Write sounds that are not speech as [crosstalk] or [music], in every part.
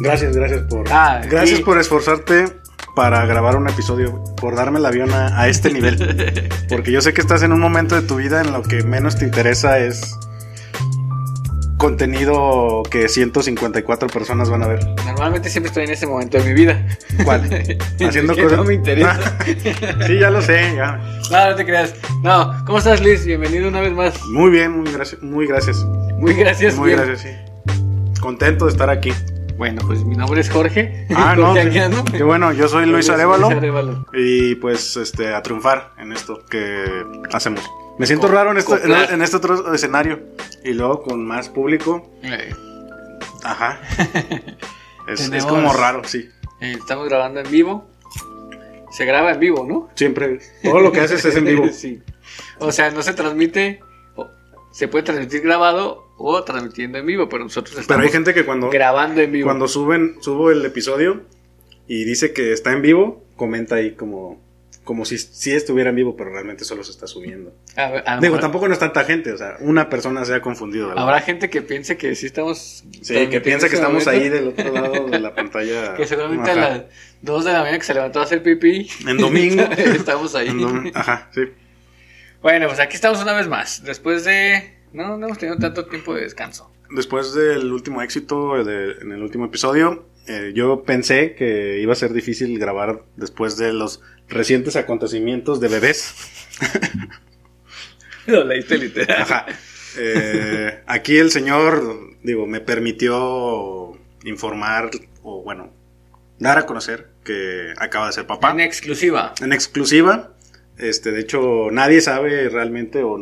Gracias, gracias por. Ah, gracias y- por esforzarte para grabar un episodio, por darme el avión a, a este nivel. [laughs] Porque yo sé que estás en un momento de tu vida en lo que menos te interesa es contenido que 154 personas van a ver. Normalmente siempre estoy en ese momento de mi vida. ¿Cuál? [laughs] Haciendo cosas. no me interesa. [laughs] sí, ya lo sé, ya. No, no te creas. No, ¿cómo estás, Luis? Bienvenido una vez más. Muy bien, muy gracias, muy gracias. Muy gracias. Muy bien. gracias, sí. Contento de estar aquí. Bueno, pues mi nombre es Jorge. Ah, [laughs] no. Sí. Qué bueno, yo soy Luis Luis Arevalo. Arevalo. Y pues este a triunfar en esto que hacemos. Me siento raro en este, en, este otro escenario. Y luego con más público. Eh, Ajá. [laughs] Es, como raro, sí. eh, estamos grabando en vivo. Se graba en vivo, ¿no? Siempre. Todo lo que haces es en vivo. [laughs] sí. O sea, no se transmite. Se puede transmitir grabado o transmitiendo en vivo, pero nosotros estamos Pero hay gente que cuando, grabando en vivo. cuando suben, subo el episodio y dice que está en vivo, comenta ahí como, como si, si estuviera en vivo, pero realmente solo se está subiendo. A ver, a lo Digo, mejor tampoco no es tanta gente, o sea, una persona se ha confundido. ¿verdad? Habrá gente que piense que sí estamos. Sí, que piensa que estamos ahí del otro lado de la [laughs] pantalla. Que seguramente a las 2 de la mañana que se levantó a hacer pipí. En domingo. [laughs] estamos ahí. En dom- Ajá, sí. Bueno, pues aquí estamos una vez más. Después de. No, no hemos tenido tanto tiempo de descanso. Después del último éxito, de- en el último episodio, eh, yo pensé que iba a ser difícil grabar después de los recientes acontecimientos de bebés. [laughs] Lo leíste literal. Ajá. Eh, aquí el señor, digo, me permitió informar, o bueno, dar a conocer que acaba de ser papá. En exclusiva. En exclusiva. Este, de hecho, nadie sabe realmente o...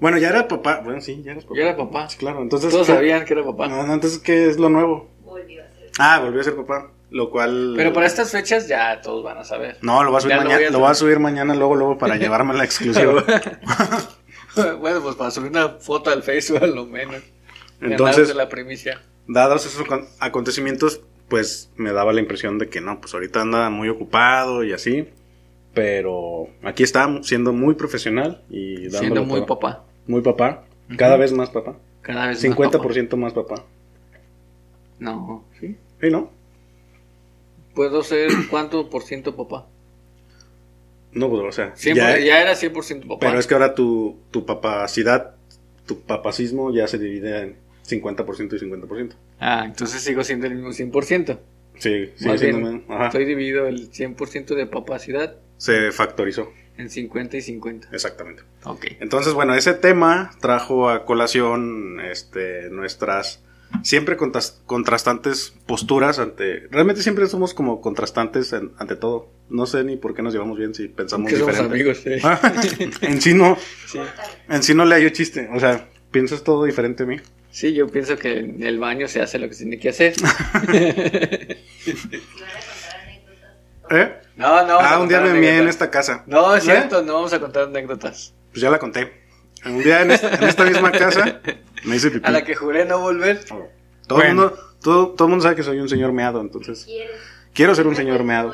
Bueno, ya era papá. Bueno, sí, ya eres papá. Ya era papá. Sí, claro, entonces... Todos ¿qué- sabían que era papá. No, no, entonces, ¿qué es lo nuevo? Volvió a ser. Ah, volvió a ser papá. Lo cual... Pero para estas fechas ya todos van a saber. No, lo voa a subir lo mañana. a Lo voy a subir. mañana, luego, luego, para [laughs] llevarme la exclusiva. [laughs] bueno, pues para subir una foto al Facebook a lo menos. Entonces, de la primicia. dados esos acon- acontecimientos, pues me daba la impresión de que no, pues ahorita anda muy ocupado y así. Pero aquí está siendo muy profesional y dándolo Siendo muy todo. papá. Muy papá. Cada vez más papá. Cada vez más papá. 50% más papá. No, sí. ¿Sí, no? ¿Puedo ser [coughs] cuánto por ciento papá? No, pues, o sea, ya- por- ya, era 100% papá. pero es que ahora tu, tu papacidad, tu papacismo ya se divide en 50% y 50%. Ah, entonces sigo siendo el mismo 100%. Sí, sí, Más bien, siendo- ajá. estoy dividido el 100% de papacidad se factorizó, en 50 y 50. exactamente. Ok. Entonces, bueno, ese tema trajo a colación este, nuestras siempre contras- contrastantes posturas ante... Realmente siempre somos como contrastantes en- ante todo. No sé ni por qué nos llevamos bien si pensamos Que somos amigos, sí. Ah, [laughs] en sí no, sí. en sí no le hallo chiste. O sea, piensas todo diferente a mí. Sí, yo pienso que en el baño se hace lo que se tiene que hacer. [laughs] ¿Eh? No, no. ah, un día me envié en esta casa. No, es ¿Eh? cierto, no vamos a contar anécdotas. Pues ya la conté. Un día en esta, en esta misma casa me hice pipí. [laughs] A la que juré no volver. Todo el Bueno. mundo, todo, todo el mundo sabe que soy un señor meado, entonces ¿Quieres? quiero ser un señor meado.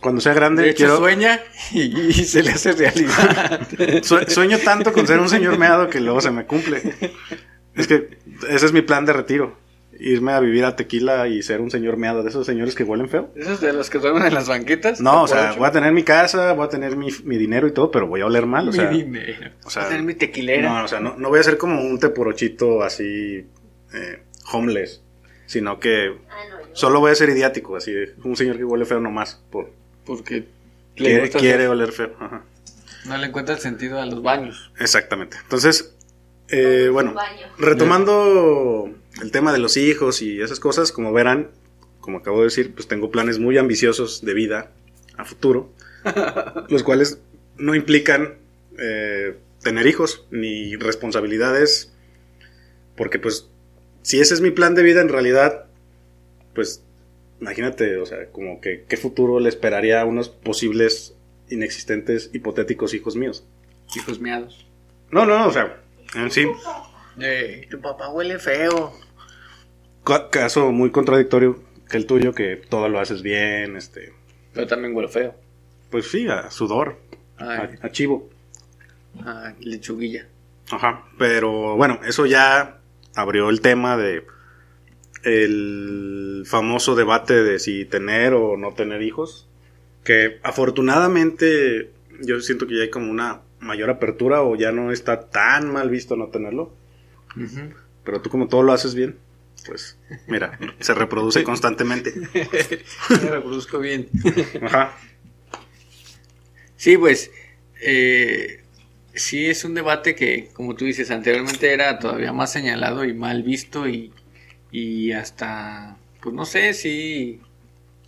Cuando sea grande, De hecho, quiero sueña y, y se le hace realidad. [laughs] Sue- sueño tanto con ser un señor meado que luego se me cumple. Es que ese es mi plan de retiro. Irme a vivir a Tequila y ser un señor meado de esos señores que huelen feo. ¿Esos de los que duermen en las banquetas? No, o sea, ocho. voy a tener mi casa, voy a tener mi, mi dinero y todo, pero voy a oler mal. O sea, mi dinero. o sea, Voy a tener mi tequilera. no, o sea, no, no voy a ser como un teporochito así, eh, homeless, sino que Ah, no, yo. solo voy a ser idiático, así, un señor que huele feo nomás, por, Porque le quiere, quiere oler feo. Ajá. no le encuentra el sentido a los baños. Exactamente. Entonces, eh, bueno, retomando el tema de los hijos y esas cosas, como verán, como acabo de decir, pues tengo planes muy ambiciosos de vida a futuro, [laughs] los cuales no implican eh, tener hijos ni responsabilidades, porque pues si ese es mi plan de vida en realidad, pues imagínate, o sea, como que qué futuro le esperaría a unos posibles inexistentes hipotéticos hijos míos. Hijos miados. No, no, no, o sea, en sí, Tu papá huele feo. ca- caso muy contradictorio que el tuyo, que todo lo haces bien, este, Yo también huelo feo. pues sí, a sudor, Ay, a, a chivo. ah, lechuguilla. Ajá, pero bueno, eso ya abrió el tema de el famoso debate de si tener o no tener hijos, que afortunadamente yo siento que ya hay como una mayor apertura o ya no está tan mal visto no tenerlo, Pero tú como todo lo haces bien, pues mira, se reproduce constantemente. [laughs] Me reproduzco bien. Ajá. Sí, pues eh, sí es un debate que, como tú dices, anteriormente era todavía más señalado y mal visto y, y hasta, pues no sé si,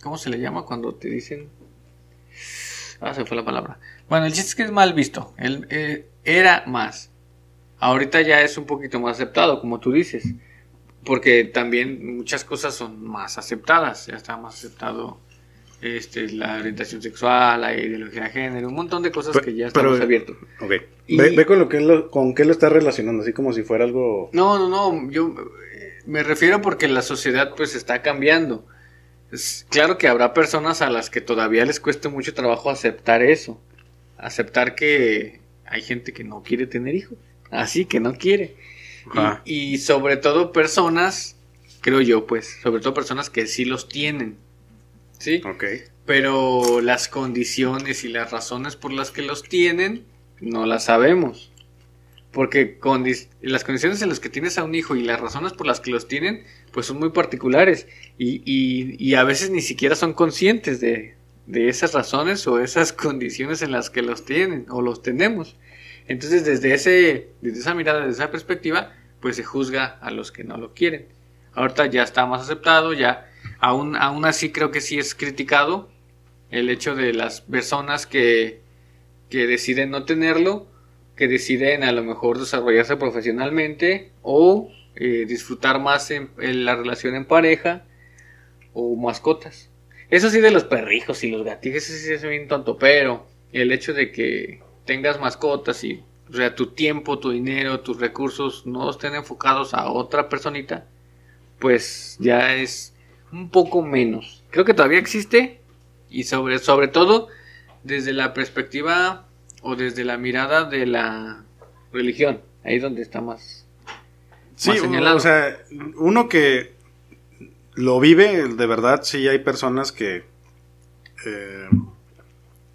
¿cómo se le llama cuando te dicen? Ah, se fue la palabra. Bueno, el chiste es que es mal visto. El, eh, era más. Ahorita ya es un poquito más aceptado, como tú dices. Porque también muchas cosas son más aceptadas. Ya está más aceptado este, la orientación sexual, la ideología de género, un montón de cosas que ya pero- estamos abiertos. Ok. Y- Ve, ve con lo que lo, con qué lo estás relacionando, así como si fuera algo... No, no, no, yo eh, me refiero porque la sociedad pues está cambiando. Es claro que habrá personas a las que todavía les cueste mucho trabajo aceptar eso. Aceptar que hay gente que no quiere tener hijos. Así que no quiere. Y- sobre todo personas, creo yo pues, sobre todo personas que sí los tienen. ¿Sí? Ok. Pero las condiciones y las razones por las que los tienen no las sabemos. Porque condi- las condiciones en las que tienes a un hijo y las razones por las que los tienen, pues son muy particulares. Y, y- y a veces ni siquiera son conscientes de, de esas razones o esas [laughs] condiciones en las que los tienen o los tenemos. Entonces, desde, ese, desde esa mirada, desde esa perspectiva, pues se juzga a los que no lo quieren. Ahorita ya está más aceptado, ya aún, aún así creo que sí es criticado el hecho de las personas que, que deciden no tenerlo, que deciden a lo mejor desarrollarse profesionalmente o eh, disfrutar más en, la relación en pareja o mascotas. Eso sí de los perrijos y los gatijos, eso sí es bien tonto, pero el hecho de que tengas mascotas y o sea, tu tiempo, tu dinero, tus recursos no estén enfocados a otra personita, pues ya es un poco menos. Creo que todavía existe y sobre, sobre todo desde la perspectiva o desde la mirada de la religión, ahí donde está más. Sí, más señalado. o sea, uno que lo vive, de verdad, sí hay personas que eh,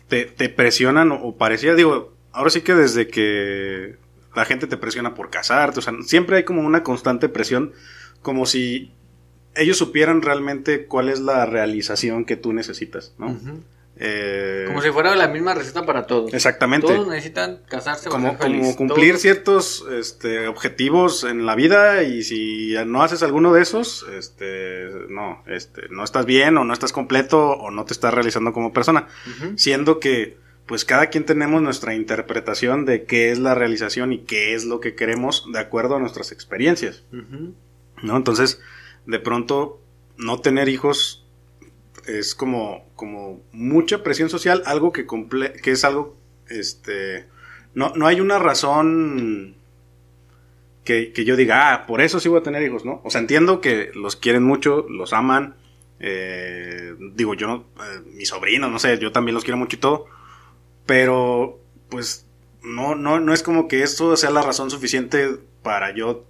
te, te presionan o, parecía, digo, ahora sí que desde que la gente te presiona por casarte, o sea, siempre hay como una constante presión, como si ellos supieran realmente cuál es la realización que tú necesitas, ¿no? Eh, Como si fuera la misma receta para todos. Exactamente. Todos necesitan casarse como, como cumplir Todos- ciertos este, objetivos en la vida y si no haces alguno de esos, este, no, este, no estás bien o no estás completo o no te estás realizando como persona. Siendo que, pues cada quien tenemos nuestra interpretación de qué es la realización y qué es lo que queremos de acuerdo a nuestras experiencias. ¿no? Entonces, de pronto, no tener hijos es como, como mucha presión social, algo que, comple que es algo, este, no, no hay una razón que, que yo diga, ah, por eso sí voy a tener hijos, ¿no? O sea, entiendo que los quieren mucho, los aman, eh, digo, yo, eh, mis sobrinos, no sé, yo también los quiero mucho y todo, pero, pues, no, no, no es como que esto sea la razón suficiente para yo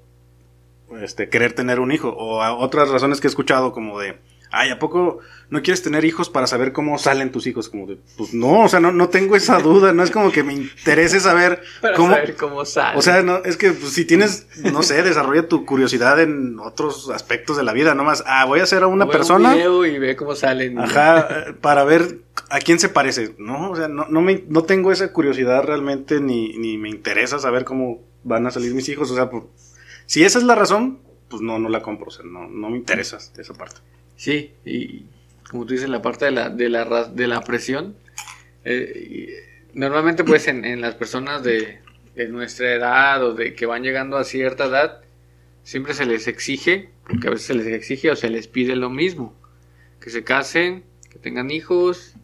este, querer tener un hijo. O otras razones que he escuchado como de, ay, ¿a poco no quieres tener hijos para saber cómo salen tus hijos? Como de, pues no, o sea, no, no tengo esa duda, no es como que me interese saber [laughs] Para cómo... saber cómo sale. O sea, no, es que pues, si tienes, no sé, desarrolla tu curiosidad en otros aspectos de la vida, no más, ah, voy a ser a una un persona, video y ve cómo salen. ajá, para ver a quién se parece, ¿no? O sea, no, no, me, no tengo esa curiosidad realmente, ni, ni me interesa saber cómo van a salir mis hijos, o sea, pues, si esa es la razón, pues no, no la compro, o sea, no, no me interesa esa parte. Sí, y como tú dices, la parte de la, de la, de la presión, eh, normalmente pues en, en las personas de, de nuestra edad o de que van llegando a cierta edad, siempre se les exige, porque a veces se les exige o se les pide lo mismo, que se casen, que tengan hijos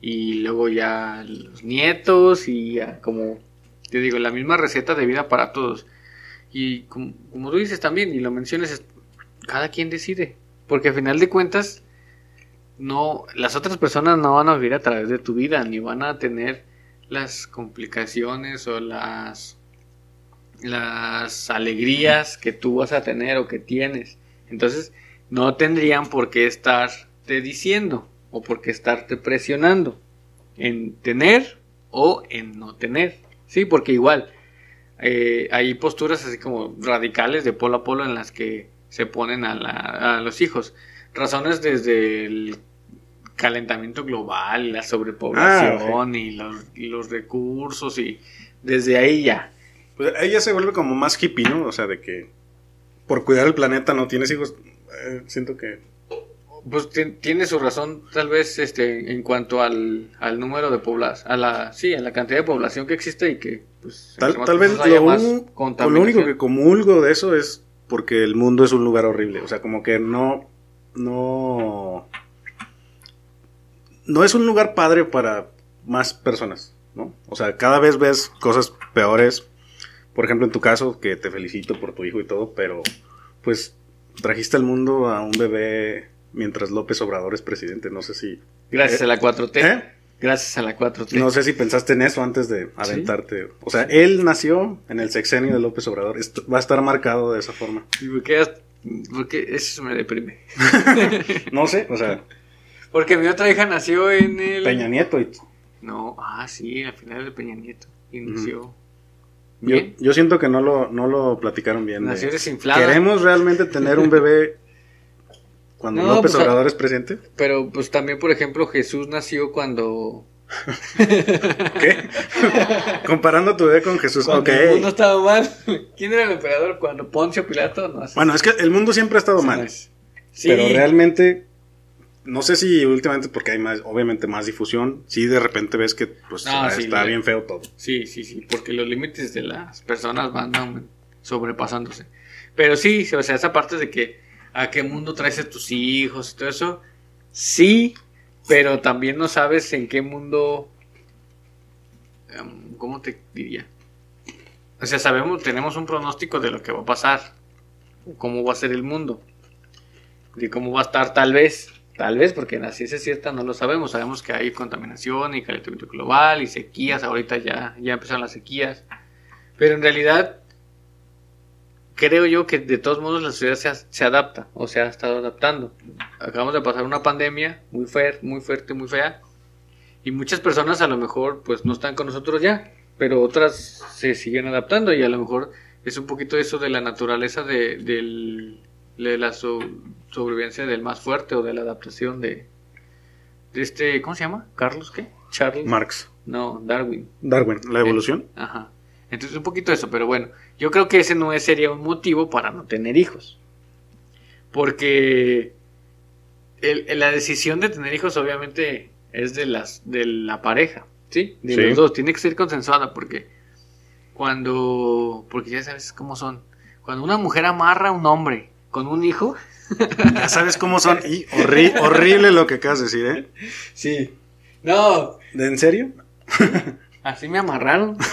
y luego ya los nietos y ya como te digo, la misma receta de vida para todos. Y como, como tú dices también, y lo mencionas, cada quien decide. Porque al final de cuentas, no, las otras personas no van a vivir a través de tu vida, ni van a tener las complicaciones o las, las alegrías que tú vas a tener o que tienes. Entonces, no tendrían por qué estarte diciendo o por qué estarte presionando en tener o en no tener. Sí, porque igual eh, hay posturas así como radicales de polo a polo en las que se ponen a, la- a los hijos. Razones desde el calentamiento global, la sobrepoblación y, los, y los recursos y desde ahí ya. Pues ella se vuelve como más hippie, ¿no? O sea, de que por cuidar el planeta no tienes hijos. Eh, siento que. Pues ti- tiene su razón, tal vez, este, en cuanto al, al número de población, a la, sí, a la cantidad de población que existe y que, pues, Tal, tal vez lo, un- lo único que comulgo de eso es porque el mundo es un lugar horrible. O sea, como que no. No. No es un lugar padre para más personas, ¿no? O sea, cada vez ves cosas peores. Por ejemplo, en tu caso, que te felicito por tu hijo y todo, pero pues trajiste al mundo a un bebé mientras López Obrador es presidente. No sé si. Gracias a la 4T. ¿Eh? Gracias a la 4T. No sé si pensaste en eso antes de aventarte. O sea, él nació en el sexenio de López Obrador. Esto va a estar marcado de esa forma. ¿Y por qué, por qué eso me deprime? [laughs] No sé, o sea, Porque mi otra hija nació en el... Peña Nieto. y- No, ah, sí, al final de Peña Nieto. Inició. Yo, Bien. yo siento que no lo, no lo platicaron bien. de- Nació desinflada. ¿Queremos realmente tener un bebé cuando No, López pues, Obrador es presidente? Pero pues también, por ejemplo, Jesús nació cuando... [laughs] ¿Qué? Comparando tu bebé con Jesús. cuando el mundo estaba mal. ¿Quién era el emperador? Cuando Poncio Pilato. No sé. Bueno, es que el mundo siempre ha estado Sí, mal. no es. Sí, Pero realmente, no sé si últimamente porque hay más, obviamente más difusión, sí de repente ves que pues Ah, sí, está le- bien feo todo. Sí, sí, sí, porque los límites de las personas van sobrepasándose. Pero sí, o sea, esa parte de que a qué mundo traes a tus hijos y todo eso, sí, pero también no sabes en qué mundo, em, ¿cómo te diría? O sea, sabemos, tenemos un pronóstico de lo que va a pasar, cómo va a ser el mundo, de cómo va a estar tal vez, tal vez, porque la ciencia cierta no lo sabemos, sabemos que hay contaminación y calentamiento global y sequías, ahorita ya, ya empezaron las sequías, pero en realidad creo yo que de todos modos la sociedad se, se adapta o se ha estado adaptando. Acabamos de pasar una pandemia muy, fuer- muy fuerte, muy fea, y muchas personas a lo mejor pues no están con nosotros ya, pero otras se siguen adaptando y a lo mejor es un poquito eso de la naturaleza de, del- de la so- sobrevivencia del más fuerte o de la adaptación de, de este, ¿cómo se llama? ¿Carlos qué? Charles. Marx. no, Darwin. Darwin, la evolución. Ajá. Entonces un poquito eso, pero bueno, yo creo que ese no sería un motivo para no tener hijos. Porque el- la decisión de tener hijos obviamente es de las de la pareja, ¿sí? De Sí. los dos, tiene que ser consensuada porque cuando porque ya sabes cómo son. Cuando una mujer amarra a un hombre con un hijo, [laughs] Ya sabes cómo son. [laughs] Y horri- horrible lo que acabas de decir, ¿eh? sí. No, ¿De en serio? [laughs] así me amarraron. [laughs]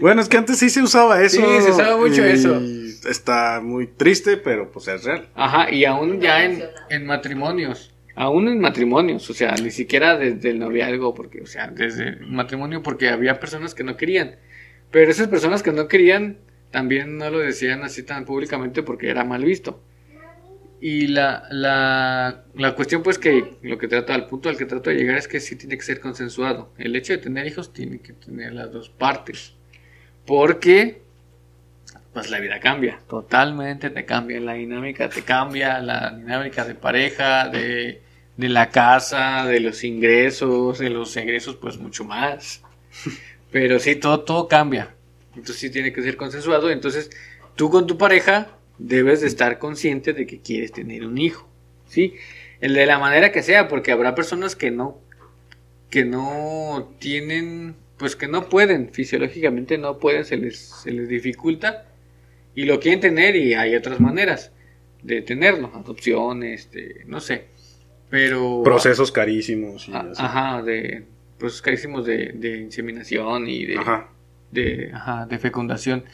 Bueno, es que antes sí se usaba eso. Sí, se usaba mucho y eso. Está muy triste, pero pues es real. Ajá, y aún ya en, en matrimonios. Aún en matrimonios, o sea, ni siquiera desde el noviazgo, porque, o sea, desde el matrimonio, porque había personas que no querían. Pero esas personas que no querían también no lo decían así tan públicamente porque era mal visto. Y la, la, la cuestión, pues, que lo que trata, al punto al que trato de llegar es que sí tiene que ser consensuado. El hecho de tener hijos tiene que tener las dos partes. Porque pues la vida cambia, totalmente te cambia la dinámica, te cambia la dinámica de pareja, de, de la casa, de los ingresos, de los egresos, pues mucho más. Pero sí, todo, todo cambia. Entonces sí tiene que ser consensuado. Entonces tú con tu pareja debes de estar consciente de que quieres tener un hijo. ¿Sí? El de la manera que sea, porque habrá personas que no, que no tienen, pues que no pueden, fisiológicamente no pueden, se les, se les dificulta y lo quieren tener y hay otras maneras de tenerlo, adopción, este, no sé, pero... Procesos carísimos. Y Ah, así. Ajá, de procesos carísimos de, de inseminación y de, Ajá. de, ajá, de fecundación.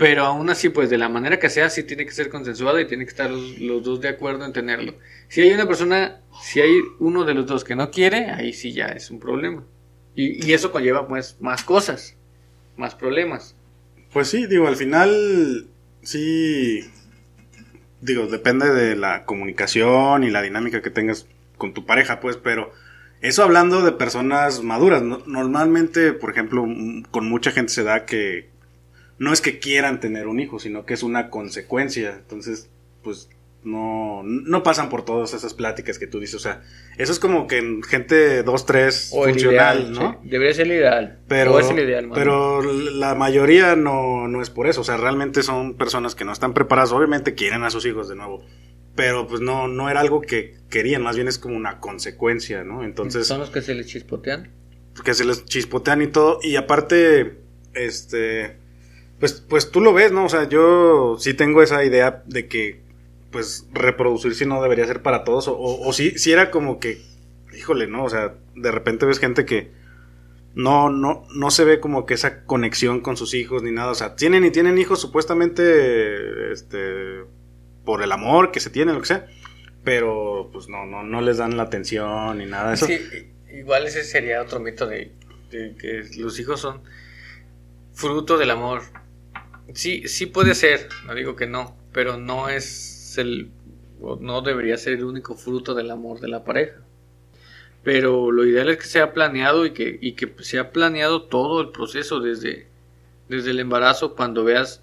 Pero aún así, pues de la manera que sea, sí tiene que ser consensuado y tiene que estar los, los dos de acuerdo en tenerlo. Si hay una persona, si hay uno de los dos que no quiere, ahí sí ya es un problema. Y, y eso conlleva pues más cosas, más problemas. Pues sí, digo, al final sí digo, depende de la comunicación y la dinámica que tengas con tu pareja, pues, pero eso hablando de personas maduras. no- normalmente, por ejemplo, con mucha gente se da que no es que quieran tener un hijo, sino que es una consecuencia. Entonces, pues no, no pasan por todas esas pláticas que tú dices. O sea, eso es como que en gente 2, 3 O el funcional, ideal, ¿no? sí. Debería ser el ideal. Pero, O es el ideal, pero la mayoría no, no es por eso. O sea, realmente son personas que no están preparadas. Obviamente quieren a sus hijos de nuevo. Pero pues no, no era algo que querían. Más bien es como una consecuencia, ¿no? Entonces, Son los que se les chispotean. que se les chispotean y todo. Y aparte, este, pues, pues tú lo ves, ¿no? O sea, yo sí tengo esa idea de que, pues, reproducirse no debería ser para todos. O, o, o sí, sí era como que, híjole, ¿no? O sea, de repente ves gente que no, no, no se ve como que esa conexión con sus hijos ni nada. O sea, tienen y tienen hijos supuestamente, este, por el amor que se tienen, lo que sea. Pero, pues, no, no, no les dan la atención ni nada eso. Sí, igual ese sería otro mito de que los hijos son fruto del amor. Sí, sí puede ser, no digo que no, pero no es el, no debería ser el único fruto del amor de la pareja. Pero lo ideal es que sea planeado y que, y que sea planeado todo el proceso desde, desde el embarazo, cuando veas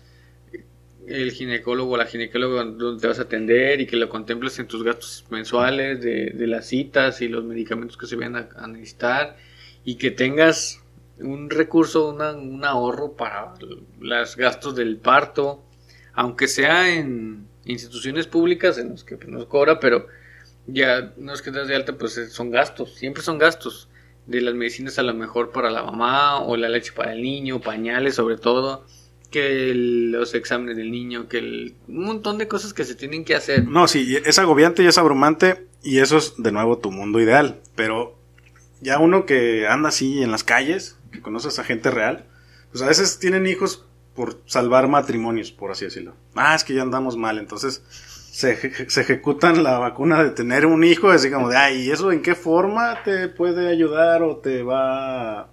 el ginecólogo o la ginecóloga donde te vas a atender y que lo contemples en tus gastos mensuales de, de las citas y los medicamentos que se vayan a, a necesitar y que tengas un recurso, una- un ahorro para los gastos del parto, aunque sea en instituciones públicas en los que pues, nos cobra, pero ya no es que das de alta, pues eh, son gastos, siempre son gastos de las medicinas a lo mejor para la mamá o la leche para el niño, pañales sobre todo, que los exámenes del niño, que el, un montón de cosas que se tienen que hacer. No, sí, es agobiante y es abrumante y eso es de nuevo tu mundo ideal, pero ya uno que anda así en las calles, que conoces a gente real, pues a veces tienen hijos por salvar matrimonios, por así decirlo. Ah, es que ya andamos mal, entonces se, eje- se ejecutan la vacuna de tener un hijo, así como de, ay, ¿y eso en qué forma te puede ayudar o te va...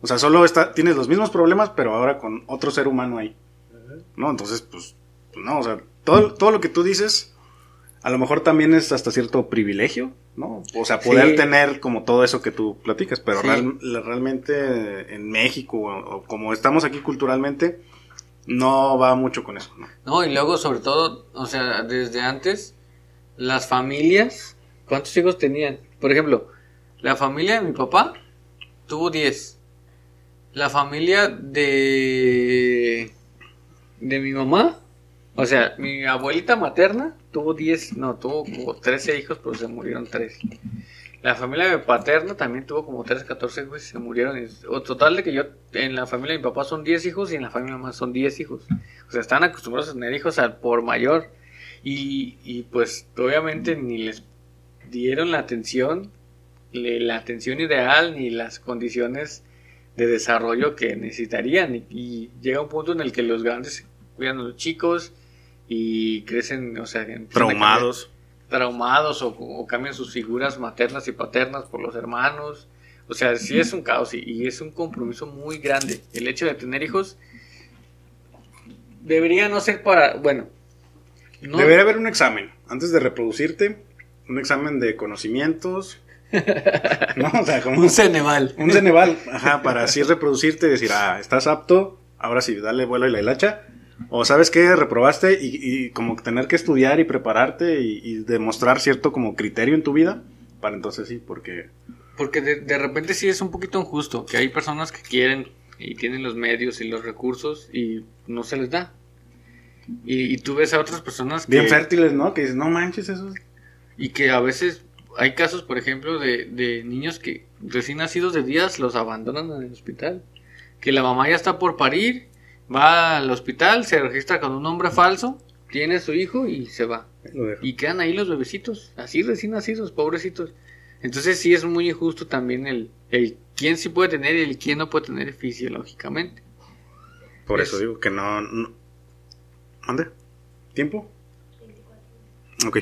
O sea, solo está, tienes los mismos problemas, pero ahora con otro ser humano ahí. ¿No? Entonces, pues, pues no, o sea, todo, todo lo que tú dices, a lo mejor también es hasta cierto privilegio, ¿no? O sea, poder Sí. tener como todo eso que tú platicas, pero Sí. real- realmente en México, o, o como estamos aquí culturalmente, no va mucho con eso, ¿no? No, y luego sobre todo, o sea, desde antes, las familias, ¿cuántos hijos tenían? Por ejemplo, la familia de mi papá tuvo 10. La familia de de mi mamá, o sea, mi abuelita materna tuvo 10, no, tuvo como 13 hijos, pero se murieron 3. La familia de paterna también tuvo como 13, 14 hijos y se murieron. O total de que yo, en la familia de mi papá son 10 hijos y en la familia de mamá son 10 hijos. O sea, están acostumbrados a tener hijos al por mayor. Y, y pues obviamente ni les dieron la atención, la atención ideal ni las condiciones de desarrollo que necesitarían. Y, y llega un punto en el que los grandes cuidan a los chicos y crecen, o sea, Traumados. traumados o, o cambian sus figuras maternas y paternas por los hermanos. O sea, sí es un caos y, y es un compromiso muy grande. El hecho de tener hijos debería no ser para, bueno, no, Debería haber un examen antes de reproducirte, un examen de conocimientos, [laughs] ¿no? O sea, como un Ceneval. Un Ceneval, ajá, para así reproducirte y decir, ah, estás apto, ahora sí, dale vuelo y la hilacha. O sabes qué, reprobaste y, y como tener que estudiar y prepararte y, y demostrar cierto como criterio en tu vida, para entonces sí, porque... Porque de, de repente sí es un poquito injusto, que hay personas que quieren y tienen los medios y los recursos y no se les da. Y, y tú ves a otras personas que... Bien fértiles, ¿no? Que dices, no manches, eso es... Y que a veces hay casos, por ejemplo, de, de niños que recién nacidos de días los abandonan en el hospital. Que la mamá ya está por parir, va al hospital, se registra con un nombre falso, tiene a su hijo y se va. Y quedan ahí los bebecitos, así recién nacidos, pobrecitos. Entonces sí es muy injusto también el, el quién sí puede tener y el quién no puede tener fisiológicamente. Por Es- eso digo que no... no... ¿Mande? ¿Tiempo? Ok.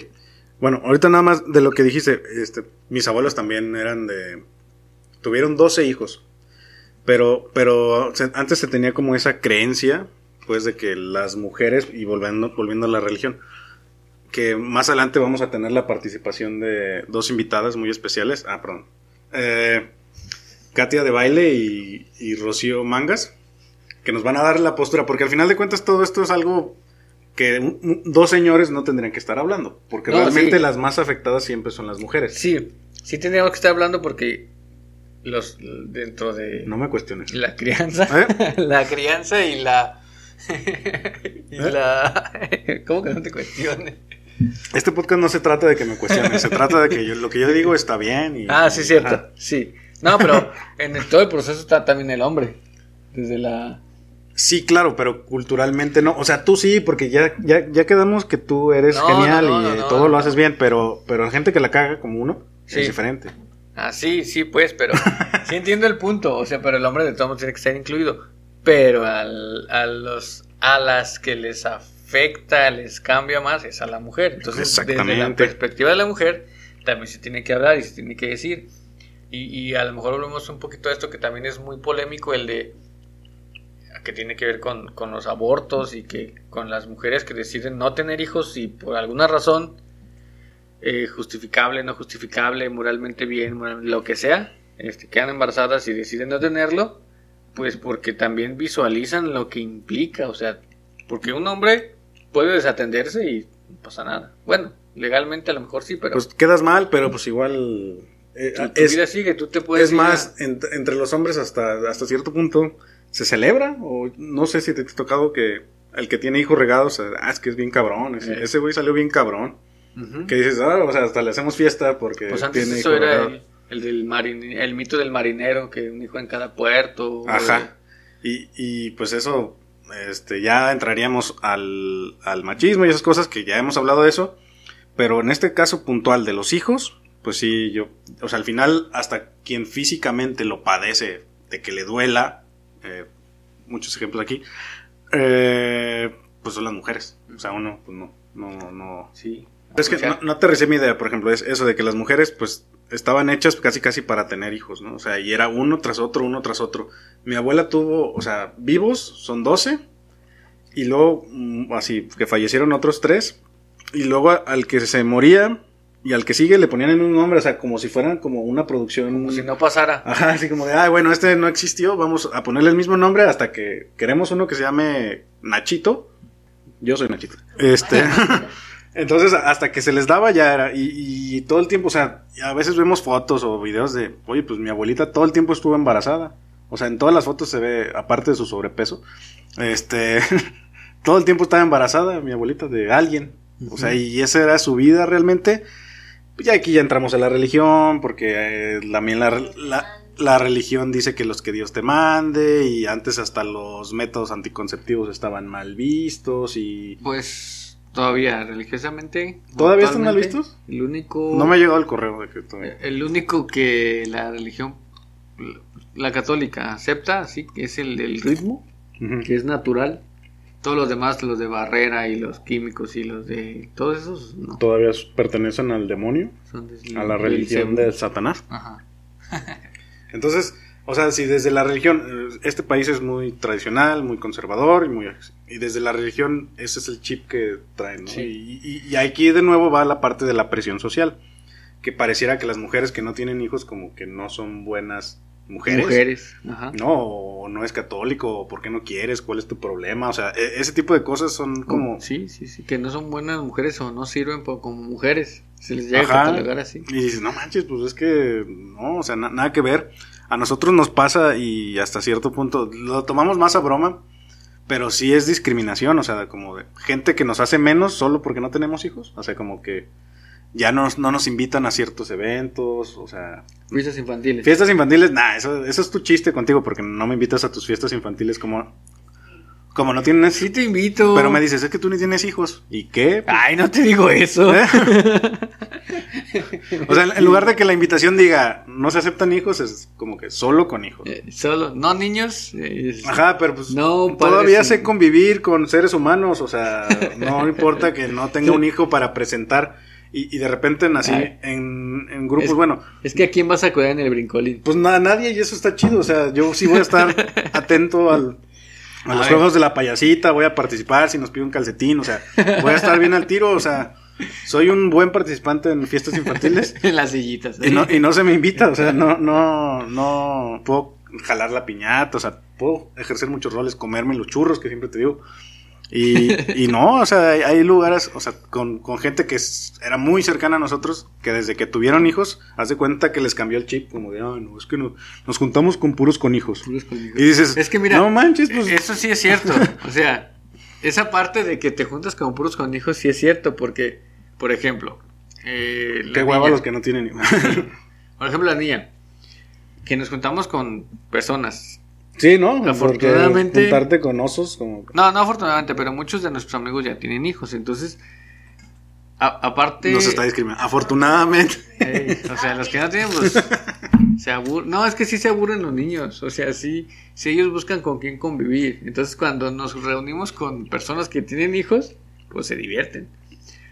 Bueno, ahorita nada más de lo que dijiste, este, mis abuelos también eran de... Tuvieron 12 hijos. Pero, pero antes se tenía como esa creencia, pues, de que las mujeres, y volviendo, volviendo a la religión, que más adelante vamos a tener la participación de dos invitadas muy especiales. Ah, perdón. Eh, Katia de Baile y, y Rocío Mangas, que nos van a dar la postura, porque al final de cuentas todo esto es algo que un- un- dos señores no tendrían que estar hablando, porque No, realmente sí. las más afectadas siempre son las mujeres. Sí, sí tendríamos que estar hablando porque los dentro de No me cuestiones. la crianza, ¿Eh? [laughs] la crianza y la [laughs] y ¿Eh? la [laughs] ¿Cómo que no te cuestiones? Este podcast no se trata de que me cuestiones, se trata de que yo, lo que yo digo está bien. Y, Ah, sí, cierto. Ajá. Sí. No, pero en el- todo el proceso está también el hombre. Desde la Sí, claro, pero culturalmente no. O sea, tú sí, porque ya, ya, ya quedamos que tú eres No, genial no, no, y todo lo haces bien, pero, pero la gente que la caga como uno Sí. es diferente. Ah, sí, sí, pues, pero [laughs] sí entiendo el punto. O sea, pero el hombre de todos tiene que estar incluido. Pero al- a los a las que les afecta, les cambia más, es a la mujer. Entonces, desde la perspectiva de la mujer, también se tiene que hablar y se tiene que decir. Y, y a lo mejor volvemos un poquito a esto que también es muy polémico, el de que tiene que ver con, con los abortos y que con las mujeres que deciden no tener hijos y por alguna razón eh, justificable, no justificable, moralmente bien, lo que sea, este, quedan embarazadas y deciden no tenerlo, pues porque también visualizan lo que implica, o sea, porque un hombre puede desatenderse y no pasa nada. Bueno, legalmente a lo mejor sí, pero Pues quedas mal, pero pues igual. eh, tu, tu es, vida sigue, tú te puedes es a- más, ent- entre los hombres hasta, hasta cierto punto se celebra, o no sé si te ha tocado que el que tiene hijos regados, ah, es que es bien cabrón, ese, Eh. ese güey salió bien cabrón. Que dices, ah, o sea, hasta le hacemos fiesta porque Pues antes tiene eso era el, el del marine- el mito del marinero, que un hijo en cada puerto. Ajá. Y, y pues eso, este, ya entraríamos al, al machismo y esas cosas que ya hemos hablado de eso. Pero en este caso puntual de los hijos, pues sí, yo, o sea, al final, hasta quien físicamente lo padece, de que le duela, eh, muchos ejemplos aquí, eh, pues son las mujeres. O sea, uno, pues no, no, no. Sí. Es que no, no aterricé mi idea, por ejemplo, es eso de que las mujeres, pues, estaban hechas casi casi para tener hijos, ¿no? O sea, y era uno tras otro, uno tras otro. Mi abuela tuvo, o sea, vivos son 12, y luego, mm, así, que fallecieron otros tres, y luego al que se moría y al que sigue le ponían en un nombre, o sea, como si fueran como una producción. Como si no pasara. Ajá, así como de, ah, bueno, este no existió, vamos a ponerle el mismo nombre hasta que queremos uno que se llame Nachito. Yo soy Nachito. Este. [laughs] [laughs] Entonces, hasta que se les daba ya era, y, y todo el tiempo, o sea, a veces vemos fotos o videos de, oye, pues mi abuelita todo el tiempo estuvo embarazada. O sea, en todas las fotos se ve, aparte de su sobrepeso, este, [laughs] todo el tiempo estaba embarazada mi abuelita de alguien. O sea, y esa era su vida realmente. Pues ya aquí ya entramos a la religión, porque eh, también la, la, la religión dice que los que Dios te mande, y antes hasta los métodos anticonceptivos estaban mal vistos, y... Pues todavía religiosamente. ¿Todavía están mal vistos? El único. No me ha llegado el correo de que todavía- El único que la religión, la católica, acepta, sí, que es el del ritmo, que es natural. Todos los demás, los de barrera y los químicos y los de. Todos esos, no. Todavía pertenecen al demonio, Son de- a la religión de Satanás. Ajá. [laughs] Entonces, o sea, si desde la religión, este país es muy tradicional, muy conservador, y, muy, y desde la religión ese es el chip que traen, ¿no? Sí. Y, y- y aquí de nuevo va la parte de la presión social, que pareciera que las mujeres que no tienen hijos como que no son buenas mujeres. Mujeres. Ajá. No, o no es católico, o por qué no quieres, cuál es tu problema, o sea, e- ese tipo de cosas son como... Sí, sí, sí. Que no son buenas mujeres o no sirven como mujeres. Se les llega Ajá. a catalogar así. Y dices, no manches, pues es que no, o sea, na- nada que ver. A nosotros nos pasa y hasta cierto punto lo tomamos más a broma, pero sí es discriminación, o sea, como de gente que nos hace menos solo porque no tenemos hijos, o sea, como que ya no, no nos invitan a ciertos eventos, o sea, Fiestas infantiles. fiestas infantiles, nah, eso, eso es tu chiste contigo porque no me invitas a tus fiestas infantiles como, como no tienes, Sí te invito. pero me dices, es que tú ni tienes hijos, ¿y qué? Ay, no te digo eso. ¿Eh? [laughs] O sea, en lugar de que la invitación diga no se aceptan hijos, es como que solo con hijos. Eh, solo, no niños. es- Ajá, pero pues No, todavía sé convivir con seres humanos, o sea, no [laughs] importa que no tenga un hijo para presentar y, y de repente nací Ay. en, en grupos, Es- bueno, Es que a quién vas a cuidar en el brincolín. pues nada, nadie y eso está chido, o sea, yo sí voy a estar [laughs] atento al, a A los ver. juegos de la payasita, voy a participar si nos pide un calcetín, o sea, voy a estar bien al tiro, o sea, soy un buen participante en fiestas infantiles [laughs] En las sillitas. y no, y no se me invita, o sea, no, no, no puedo jalar la piñata, o sea, puedo ejercer muchos roles, comerme los churros, que siempre te digo. Y, y no, o sea, hay, hay lugares, o sea, con, con gente que era muy cercana a nosotros, que desde que tuvieron hijos, haz de cuenta que les cambió el chip, como de, "Ay, no, es que no- nos juntamos con puros con hijos. Y dices, Es que mira, no manches, pues, Eso sí es cierto. [laughs] O sea, esa parte de que te juntas con puros con hijos sí es cierto, porque, por ejemplo, eh, qué hueva los que no tienen hijos. [laughs] Por ejemplo, la niña, que nos juntamos con personas. Sí, ¿no? Afortunadamente- Porque juntarte con osos, como... No, no afortunadamente, pero muchos de nuestros amigos ya tienen hijos, entonces, a- aparte... No se está discriminando. Afortunadamente. O sea, los que no tienen, pues, se aburren. No, es que sí se aburren los niños. O sea, sí, sí ellos buscan con quién convivir. Entonces, cuando nos reunimos con personas que tienen hijos, pues se divierten.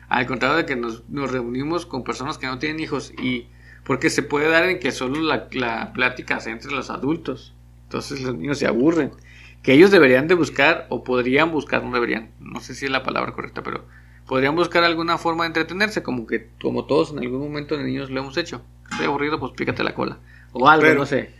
Al contrario de que nos, nos reunimos con personas que no tienen hijos y porque se puede dar en que solo la, la plática sea entre los adultos. Entonces los niños se aburren. Que ellos deberían de buscar, o podrían buscar, no deberían, no sé si es la palabra correcta, pero podrían buscar alguna forma de entretenerse, como que, como todos en algún momento de niños lo hemos hecho. Estoy aburrido, pues pícate la cola. O algo, Pero- no sé.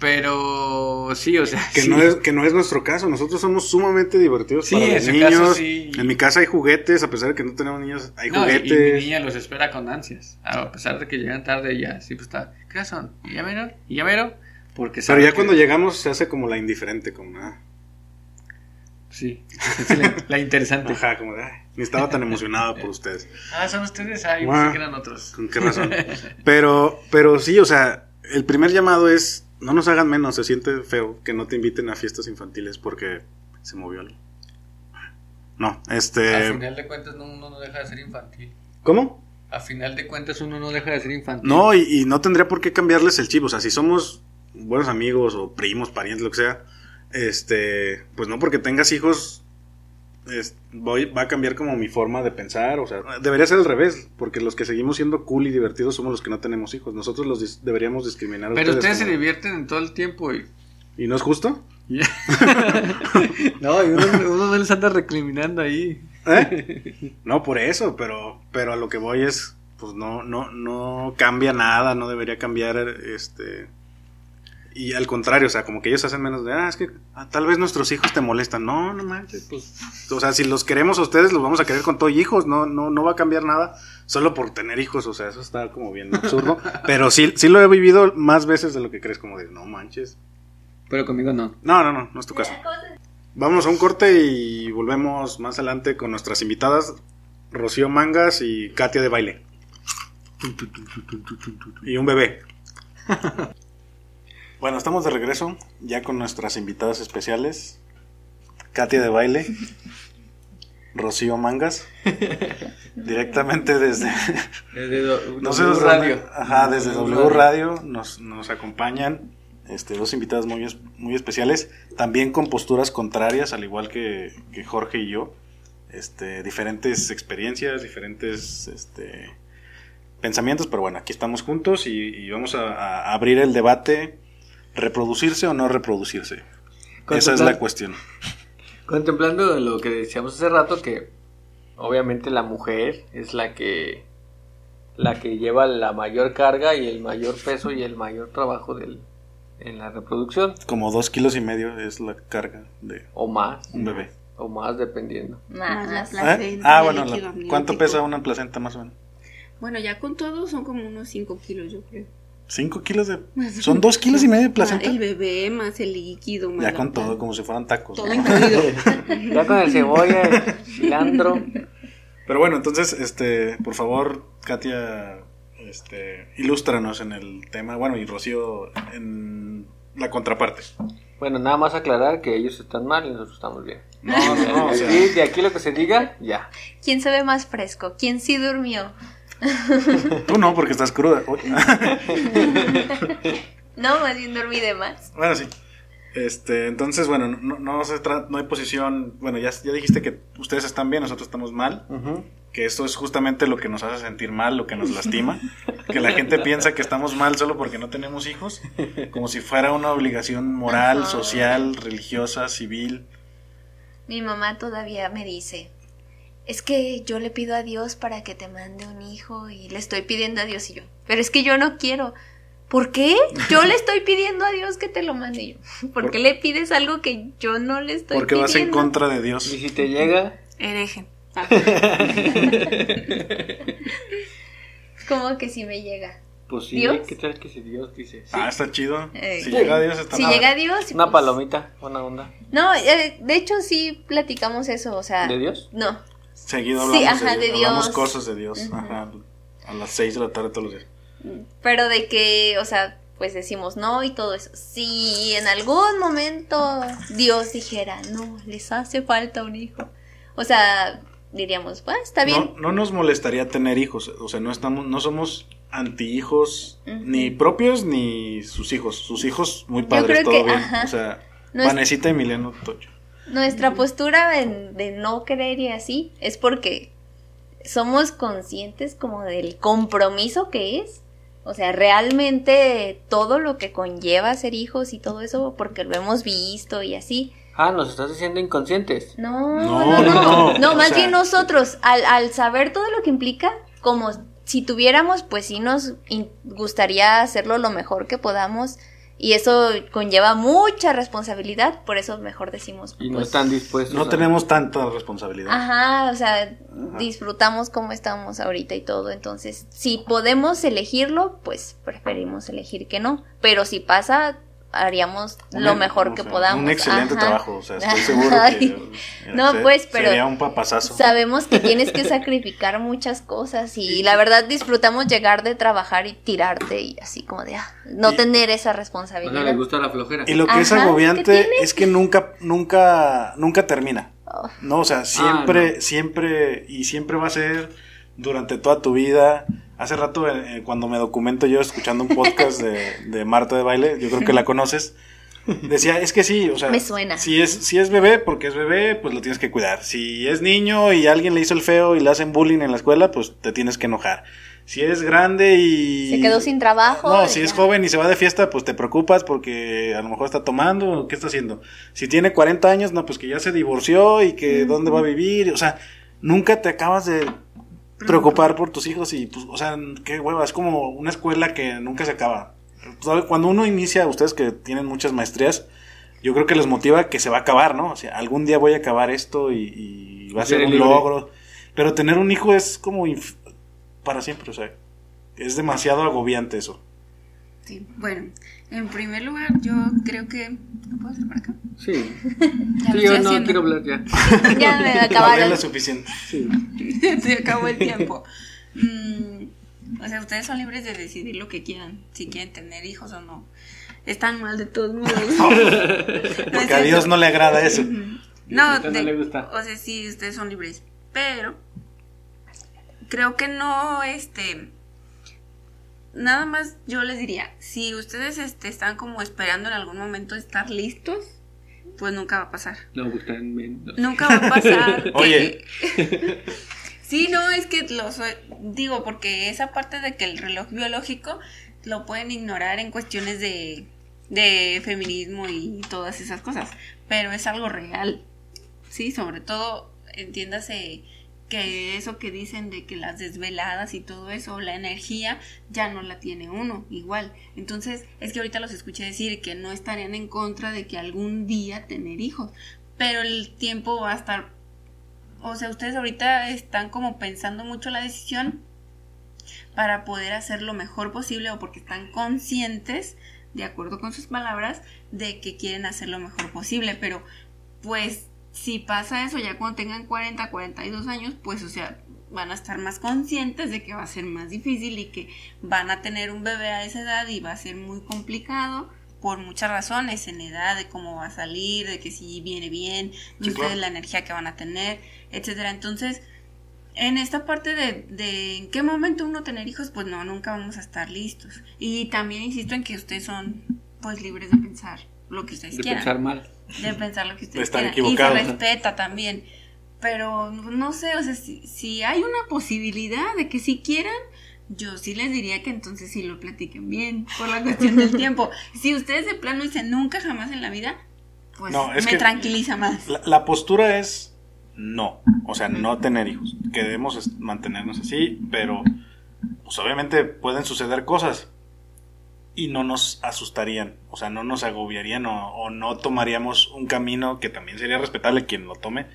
Pero sí, o sea. Que, sí. no es, que no es nuestro caso. Nosotros somos sumamente divertidos Sí, para en los niños. caso, sí. En mi casa hay juguetes, a pesar de que no tenemos niños, hay No, y- y, juguetes. mi niña los espera con ansias. A pesar de que llegan tarde, ya sí, pues está. ¿Qué son? ¿Y ya mero? ¿Y ya mero? Porque Pero ya que- cuando llegamos se hace como la indiferente, como ah, Sí, la, la interesante. Ajá, como de, "Ay, ni estaba tan emocionado por [laughs] ustedes. Ah, son ustedes. Ah, yo Ah. pensé que eran otros. ¿Con qué razón? [laughs] Pero, pero sí, o sea, el primer llamado es, no nos hagan menos, se siente feo que no te inviten a fiestas infantiles porque se movió algo. No, A este... final de cuentas, no, uno no deja de ser infantil. ¿Cómo? A final de cuentas, uno no deja de ser infantil. No, y, y no tendría por qué cambiarles el chip. O sea, si somos buenos amigos o primos, parientes, lo que sea, este, pues no porque tengas hijos, es- voy, va a cambiar como mi forma de pensar. O sea, debería ser al revés, porque los que seguimos siendo cool y divertidos somos los que no tenemos hijos. Nosotros los dis- deberíamos discriminar. a Pero ustedes se como- divierten en todo el tiempo y. ¿Y no es justo? [laughs] no, y uno, uno no les anda recriminando ahí. ¿Eh? [laughs] No, por eso, pero, pero a lo que voy es, pues no, no, no cambia nada, no debería cambiar, este, y al contrario, o sea, como que ellos hacen menos de, ah, es que ah, tal vez nuestros hijos te molestan, no, no manches, pues, o sea, si los queremos a ustedes, los vamos a querer con todo hijos, no, no, no va a cambiar nada solo por tener hijos, o sea, eso está como bien absurdo, [laughs] pero sí, sí lo he vivido más veces de lo que crees, como de, no manches, Pero conmigo no. no, no, no, no es tu caso. Vámonos a un corte y volvemos más adelante con nuestras invitadas, Rocío Mangas y Katia de baile. Y un bebé. [laughs] Bueno, estamos de regreso ya con nuestras invitadas especiales. Katia de baile, Rocío Mangas, [laughs] directamente desde Desde no sé, radio. Ajá, desde W Radio nos, nos acompañan este, dos invitadas muy, muy especiales, también con posturas contrarias, al igual que, que Jorge y yo. Este, diferentes experiencias, diferentes este, pensamientos, pero bueno, aquí estamos juntos y, y vamos a, a abrir el debate, reproducirse o no reproducirse. Esa es la cuestión. Contemplando lo que decíamos hace rato, que obviamente la mujer es la que la que lleva la mayor carga y el mayor peso y el mayor trabajo del, en la reproducción, Como dos kilos y medio es la carga de o más, un bebé. o más dependiendo. Más la ¿Eh? placenta. Ah, el bueno, la-. ¿cuánto pesa una placenta más o menos? Bueno, ya con todo son como unos 5 kilos, yo creo. ¿Cinco kilos de...? ¿Son menos. dos kilos y medio de Ah, placenta? El bebé más el líquido. Más Ya con todo, como si fueran tacos. Todo incluido. [laughs] Ya con el cebolla, el cilantro. Pero bueno, entonces, este, por favor, Katia, este, ilústranos en el tema, bueno, y Rocío en la contraparte. Bueno, nada más aclarar que ellos están mal y nosotros estamos bien. No, no, no, o [laughs] sea, de aquí lo que se diga, ya. ¿Quién se ve más fresco? ¿Quién sí durmió? [laughs] tú no, porque estás cruda. [laughs] No, más bien dormí de más. bueno, sí. Este, entonces, bueno, no, no se trata, no hay posición, bueno, ya, ya dijiste que ustedes están bien, nosotros estamos mal, que esto es justamente lo que nos hace sentir mal, lo que nos lastima, [laughs] que la gente piensa que estamos mal solo porque no tenemos hijos, como si fuera una obligación moral, social, religiosa, civil. Mi mamá todavía me dice, es que yo le pido a Dios para que te mande un hijo y le estoy pidiendo a Dios y yo, pero es que yo no quiero. ¿Por qué? Yo le estoy pidiendo a Dios que te lo mande Y yo. [laughs] ¿Por qué le pides algo que yo no le estoy Porque pidiendo? vas en contra de Dios. Y si te llega, Hereje. [laughs] [laughs] Como que si me llega. pues sí, ¿Dios? ¿qué tal que si Dios dice? Sí. Ah, está chido. Eh, Si llega Dios, está Si llega Dios. Una pues- palomita, buena onda. No, eh, de hecho sí platicamos eso, o sea. ¿De Dios? No. Seguido Sí, hablamos, ajá, de, de Dios. hablamos Dios. cosas de Dios. Ujú. Ajá. A las 6 de la tarde todos los días. Pero de que, o sea, pues decimos no y todo eso. Si en algún momento Dios dijera, no, les hace falta un hijo. O sea, diríamos, pues está bien. No, no nos molestaría tener hijos. O sea, no estamos, no somos anti-hijos, Ujú. ni propios ni sus hijos. Sus hijos, muy padres, todo que, bien. ajá. O sea, No es- Vanesita y Mileno Tocho. Nuestra postura en- de no querer y así es porque somos conscientes como del compromiso que es. O sea, realmente todo lo que conlleva ser hijos y todo eso, porque lo hemos visto y así. Ah, nos estás diciendo inconscientes. No, No, no, no, no, no. no. No, O más sea- bien nosotros, al, al saber todo lo que implica, como si tuviéramos, pues sí nos gustaría hacerlo lo mejor que podamos. Y eso conlleva mucha responsabilidad, por eso mejor decimos. Y no pues, están dispuestos. No a- tenemos tanta responsabilidad. Ajá, o sea, disfrutamos como estamos ahorita y todo. Entonces, si podemos elegirlo, pues preferimos elegir que no. Pero si pasa, haríamos Un- lo mejor o que sea, podamos. Un excelente Ajá. trabajo. O sea, estoy [laughs] seguro que. No, pues, pero Sería un papazazo. Sabemos que tienes que [laughs] sacrificar muchas cosas y la verdad disfrutamos llegar de trabajar y tirarte y así como de ah, no Y- tener esa No responsabilidad. le gusta la flojera. Y lo que es Ajá, ¿qué agobiante es que nunca, nunca, nunca termina. Oh. No, o sea, siempre, no. siempre, y siempre va a ser durante toda tu vida. Hace rato, eh, eh, cuando me documento yo escuchando un podcast de, de Marta de Baile, yo creo que la conoces, decía, es que sí, o sea, Me suena. Si es, si es bebé, porque es bebé, pues lo tienes que cuidar. Si es niño y alguien le hizo el feo y le hacen bullying en la escuela, pues te tienes que enojar. Si es grande y... Se quedó sin trabajo. No, si es ya. joven y se va de fiesta, pues te preocupas porque a lo mejor está tomando o qué está haciendo. Si tiene 40 años, no, pues que ya se divorció y que dónde va a vivir. O sea, nunca te acabas de preocupar por tus hijos y, pues, o sea, qué hueva, es como una escuela que nunca se acaba. ¿Sabe? Cuando uno inicia, ustedes que tienen muchas maestrías, yo creo que les motiva que se va a acabar, ¿no? O sea, algún día voy a acabar esto y, y va a ser un libre. logro. Pero tener un hijo es como inf- para siempre, o sea, es demasiado agobiante eso. Sí, bueno, en primer lugar, yo creo que. ¿Lo puedo hacer para acá? Sí. [laughs] Ya lo Sí, yo no haciendo. quiero hablar ya. [laughs] Ya me [laughs] acabaron. es suficiente. Se acabó el tiempo. Mm, o sea, ustedes son libres de decidir lo que quieran, si quieren tener hijos o no. Están mal de todos modos. Porque a Dios no le agrada eso. No, usted no de- le gusta. o sea, sí, ustedes son libres, pero creo que no, este, nada más yo les diría, si ustedes este, están como esperando en algún momento estar listos, pues nunca va a pasar. No gustan menos. Nunca va a pasar. [laughs] que- Oye. [laughs] sí, no, es que lo soy- digo, porque esa parte de que el reloj biológico lo pueden ignorar en cuestiones de, de feminismo y todas esas cosas, pero es algo real. Sí, sobre todo, entiéndase que eso que dicen de que las desveladas y todo eso, la energía ya no la tiene uno igual. Entonces, es que ahorita los escuché decir que no estarían en contra de que algún día tener hijos, pero el tiempo va a estar, o sea, ustedes ahorita están como pensando mucho la decisión para poder hacer lo mejor posible o porque están conscientes, de acuerdo con sus palabras, de que quieren hacer lo mejor posible, pero pues si pasa eso ya cuando tengan 40, 42 años, pues o sea, van a estar más conscientes de que va a ser más difícil y que van a tener un bebé a esa edad y va a ser muy complicado por muchas razones, en edad, de cómo va a salir, de que si viene bien, de Sí, ustedes claro. la energía que van a tener, etcétera. Entonces, en esta parte de, de en qué momento uno tener hijos, pues no, nunca vamos a estar listos. Y también insisto en que ustedes son pues libres de pensar lo que ustedes De quieran pensar mal. de pensar lo que ustedes estar quieran. equivocados. Y se respeta también. Pero no sé, o sea, si, si hay una posibilidad de que si quieran, yo sí les diría que entonces sí lo platiquen bien, por la cuestión del tiempo. [laughs] Si ustedes de plano dicen nunca jamás en la vida, pues No, es me tranquiliza más. La, la postura es no. O sea, no tener hijos. Queremos mantenernos así, pero pues obviamente pueden suceder cosas y no nos asustarían, o sea, no nos agobiarían o, o no tomaríamos un camino que también sería respetable quien lo tome,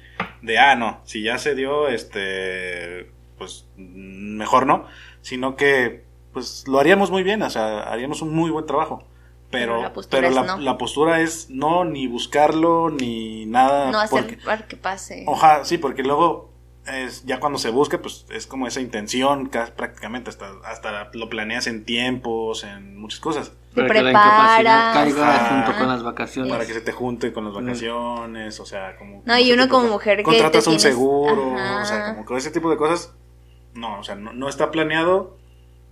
de, ah, no, si ya se dio, este, pues mejor no, sino que pues lo haríamos muy bien, o sea, haríamos un muy buen trabajo. Pero, Pero la postura pero es la, no. la postura es no, ni buscarlo, ni nada. no hacer porque- que pase. Ojalá, sí, porque luego es, ya cuando se busca, pues es como esa intención, ca- prácticamente hasta, hasta lo planeas en tiempos, en muchas cosas, Te Para que la incapacidad preparas. caiga Ajá. junto con las vacaciones. para que se te junte con las vacaciones, o sea, como... No, y uno como mujer que Contratas te un tienes- seguro, Ajá. o sea, como que ese tipo de cosas, no, o sea, no, no está planeado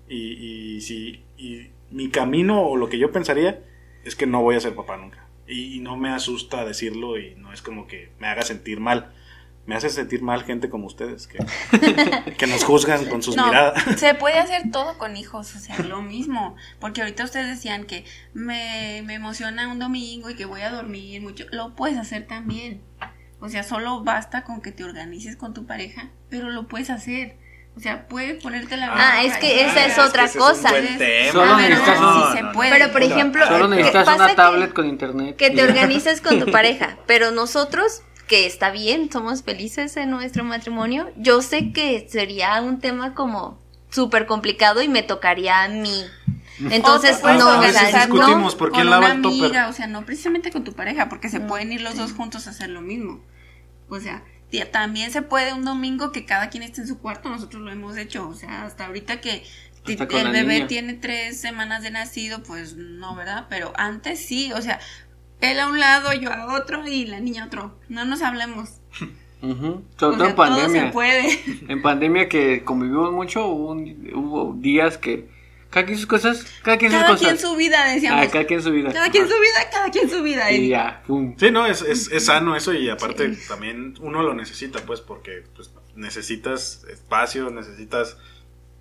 y, y si y mi camino o lo que yo pensaría es que no voy a ser papá nunca. Y, y no me asusta decirlo y no es como que me haga sentir mal. Me hace sentir mal gente como ustedes que, [laughs] que nos juzgan con sus No, miradas. se puede hacer todo con hijos, o sea, lo mismo. Porque ahorita ustedes decían que me, me emociona un domingo y que voy a dormir mucho. Lo puedes hacer también. O sea, solo basta con que te organices con tu pareja, pero lo puedes hacer. O sea, puedes ponerte la Ah, es que esa es otra cosa. Solo sí se puede. Pero, por ejemplo, Solo ¿qué necesitas una que- tablet con internet. Que te organices con tu [laughs] pareja, pero nosotros, que está bien, somos felices en nuestro matrimonio, yo sé que sería un tema como súper complicado y me tocaría a mí. Entonces, O no, o sea, discutimos no. por quién lava una el topper. amiga, o sea, no precisamente con tu pareja, porque se Mm, pueden ir los dos juntos a hacer lo mismo. O sea, tía, también se puede un domingo que cada quien esté en su cuarto, nosotros lo hemos hecho, o sea, hasta ahorita que el bebé niña. tiene tres semanas de nacido, pues no, ¿verdad? Pero antes sí, o sea, él a un lado, yo a otro y la niña a otro. No nos hablemos. Sobre todo en todo se pandemia. puede. En pandemia que convivimos mucho, hubo, un- hubo días que cada quien sus cosas, cada quien sus Cada cosas. quien su vida, decíamos. Ah, cada quien su vida. Cada quien su vida, cada quien su vida. Y ya, pum. Sí, no, es, es, es sano eso y aparte también uno lo necesita, pues, porque pues, necesitas espacio, necesitas...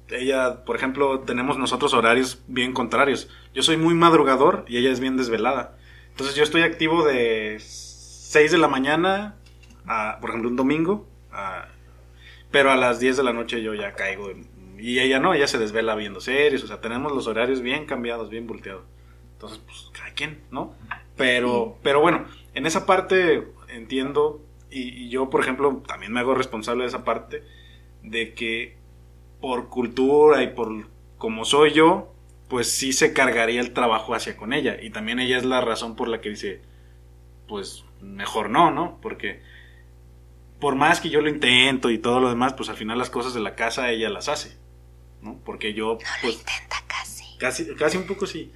Ella, por ejemplo, tenemos nosotros horarios bien contrarios. Yo soy muy madrugador y ella es bien desvelada. Entonces yo estoy activo de 6 de la mañana, a, por ejemplo, un domingo, a- pero a las 10 de la noche yo ya caigo. y ella no, ella se desvela viendo series, o sea, tenemos los horarios bien cambiados, bien volteados. Entonces, pues, cada quien, ¿no? Pero, pero bueno, en esa parte entiendo, y, y yo, por ejemplo, también me hago responsable de esa parte, de que por cultura y por como soy yo, pues sí se cargaría el trabajo hacia con ella. Y también ella es la razón por la que dice, pues mejor no, ¿no? Porque por más que yo lo intento y todo lo demás, pues al final las cosas de la casa ella las hace, ¿no? Porque yo, pues... Intenta casi, Casi, casi un poco sí.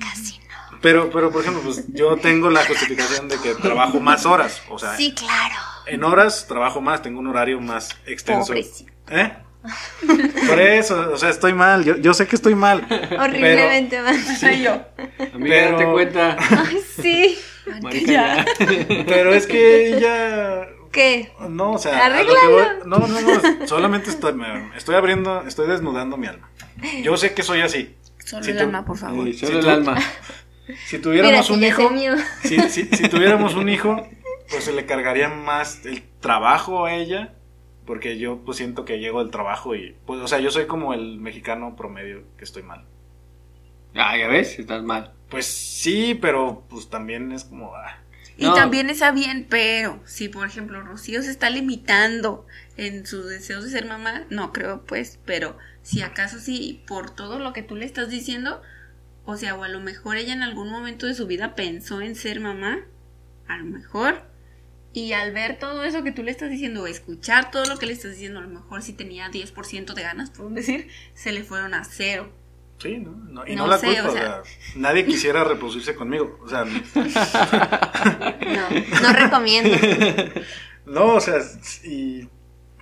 casi no. Pero, pero, por ejemplo, pues yo tengo la justificación de que trabajo más horas. O sea, Sí, claro. en horas trabajo más, tengo un horario más extenso. Pobrecito. ¿Eh? [laughs] Por eso, o sea, estoy mal. Yo, yo sé que estoy mal. [laughs] Horriblemente mal. soy yo. Amiga, Pero- date cuenta. Ay, sí. Marica, ya. [laughs] Pero es que ella. ¿Qué? No, o sea. Arréglalo. no, no, no. Solamente estoy, me- estoy abriendo, estoy desnudando mi alma. Yo sé que soy así. Solo Si el tú- alma, por favor. Ey, solo Si el tú- alma. Si Mira, tuviéramos si un hijo. si tuviéramos un hijo, pues se le cargaría más el trabajo a ella, porque yo pues siento que llego del trabajo y, pues, o sea, yo soy como el mexicano promedio que estoy mal. Ah, ya ves, estás mal. Pues sí, pero pues también es como, ah, Y No. también está bien, pero si por ejemplo Rocío se está limitando en sus deseos de ser mamá, no creo pues, pero si acaso sí, por todo lo que tú le estás diciendo, o sea, o a lo mejor ella en algún momento de su vida pensó en ser mamá, a lo mejor, y al ver todo eso que tú le estás diciendo, o escuchar todo lo que le estás diciendo, a lo mejor si tenía 10% de ganas, por decir, se le fueron a cero. sí, ¿no? No- y no, No la sé, culpa, o sea. nadie quisiera reproducirse conmigo, o sea, [laughs] No, no recomiendo. no, o sea, y,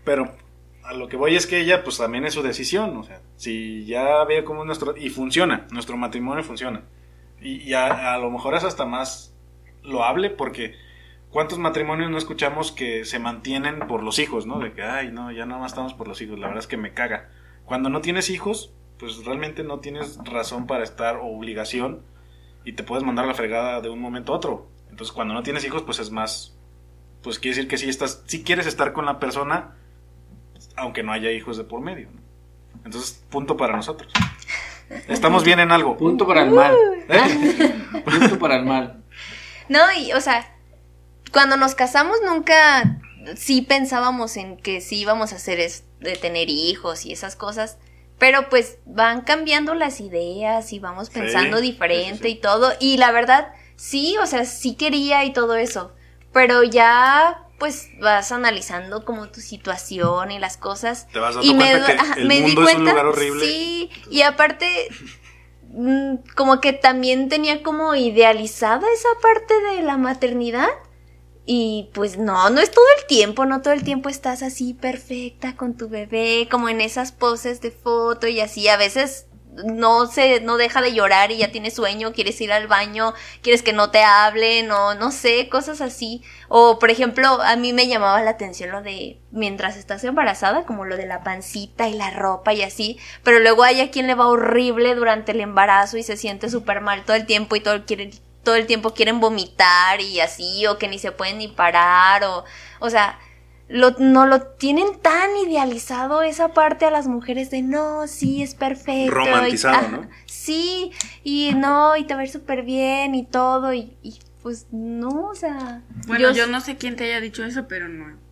pero a lo que voy es que ella pues también es su decisión, o sea, si ya ve cómo es nuestro, y funciona, nuestro matrimonio funciona, y, y a, a lo mejor es hasta más loable porque cuántos matrimonios no escuchamos que se mantienen por los hijos, ¿no? De que, ay, no, ya nada más estamos por los hijos, la verdad es que me caga. Cuando no tienes hijos, pues realmente no tienes razón para estar o obligación y te puedes mandar a la fregada de un momento a otro. Entonces, cuando no tienes hijos, pues es más pues quiere decir que sí estás, si quieres estar con la persona, aunque no haya hijos de por medio. ¿no? Entonces, punto para nosotros. Estamos bien en algo. Punto para el mal. ¿Eh? [laughs] Punto para el mal. No, y, o sea, cuando nos casamos nunca sí pensábamos en que sí íbamos a hacer es de tener hijos y esas cosas. Pero pues van cambiando las ideas y vamos pensando sí, diferente sí, sí. y todo. Y la verdad, sí, o sea, sí quería y todo eso. Pero ya pues vas analizando como tu situación y las cosas. Te vas dando y me, cuenta do- que ajá, el me di mundo es un cuenta, lugar horrible. Sí, y aparte mm, como que también tenía como idealizada esa parte de la maternidad. Y pues no, no es todo el tiempo, no todo el tiempo estás así perfecta con tu bebé, como en esas poses de foto y así. A veces no se, no deja de llorar y ya tiene sueño, quieres ir al baño, quieres que no te hablen, o no sé, cosas así. O por ejemplo, a mí me llamaba la atención lo de mientras estás embarazada, como lo de la pancita y la ropa y así. Pero luego hay a quien le va horrible durante el embarazo y se siente súper mal todo el tiempo y todo quiere todo el tiempo quieren vomitar y así, o que ni se pueden ni parar, o, o sea, lo, no lo tienen tan idealizado esa parte a las mujeres de no, sí, es perfecto. y- Romantizado, ajá, ¿no? Sí, y no, y te va a ir súper bien y todo, y, y, pues no, o sea. Bueno, yo, no sé quién te haya dicho eso, pero no.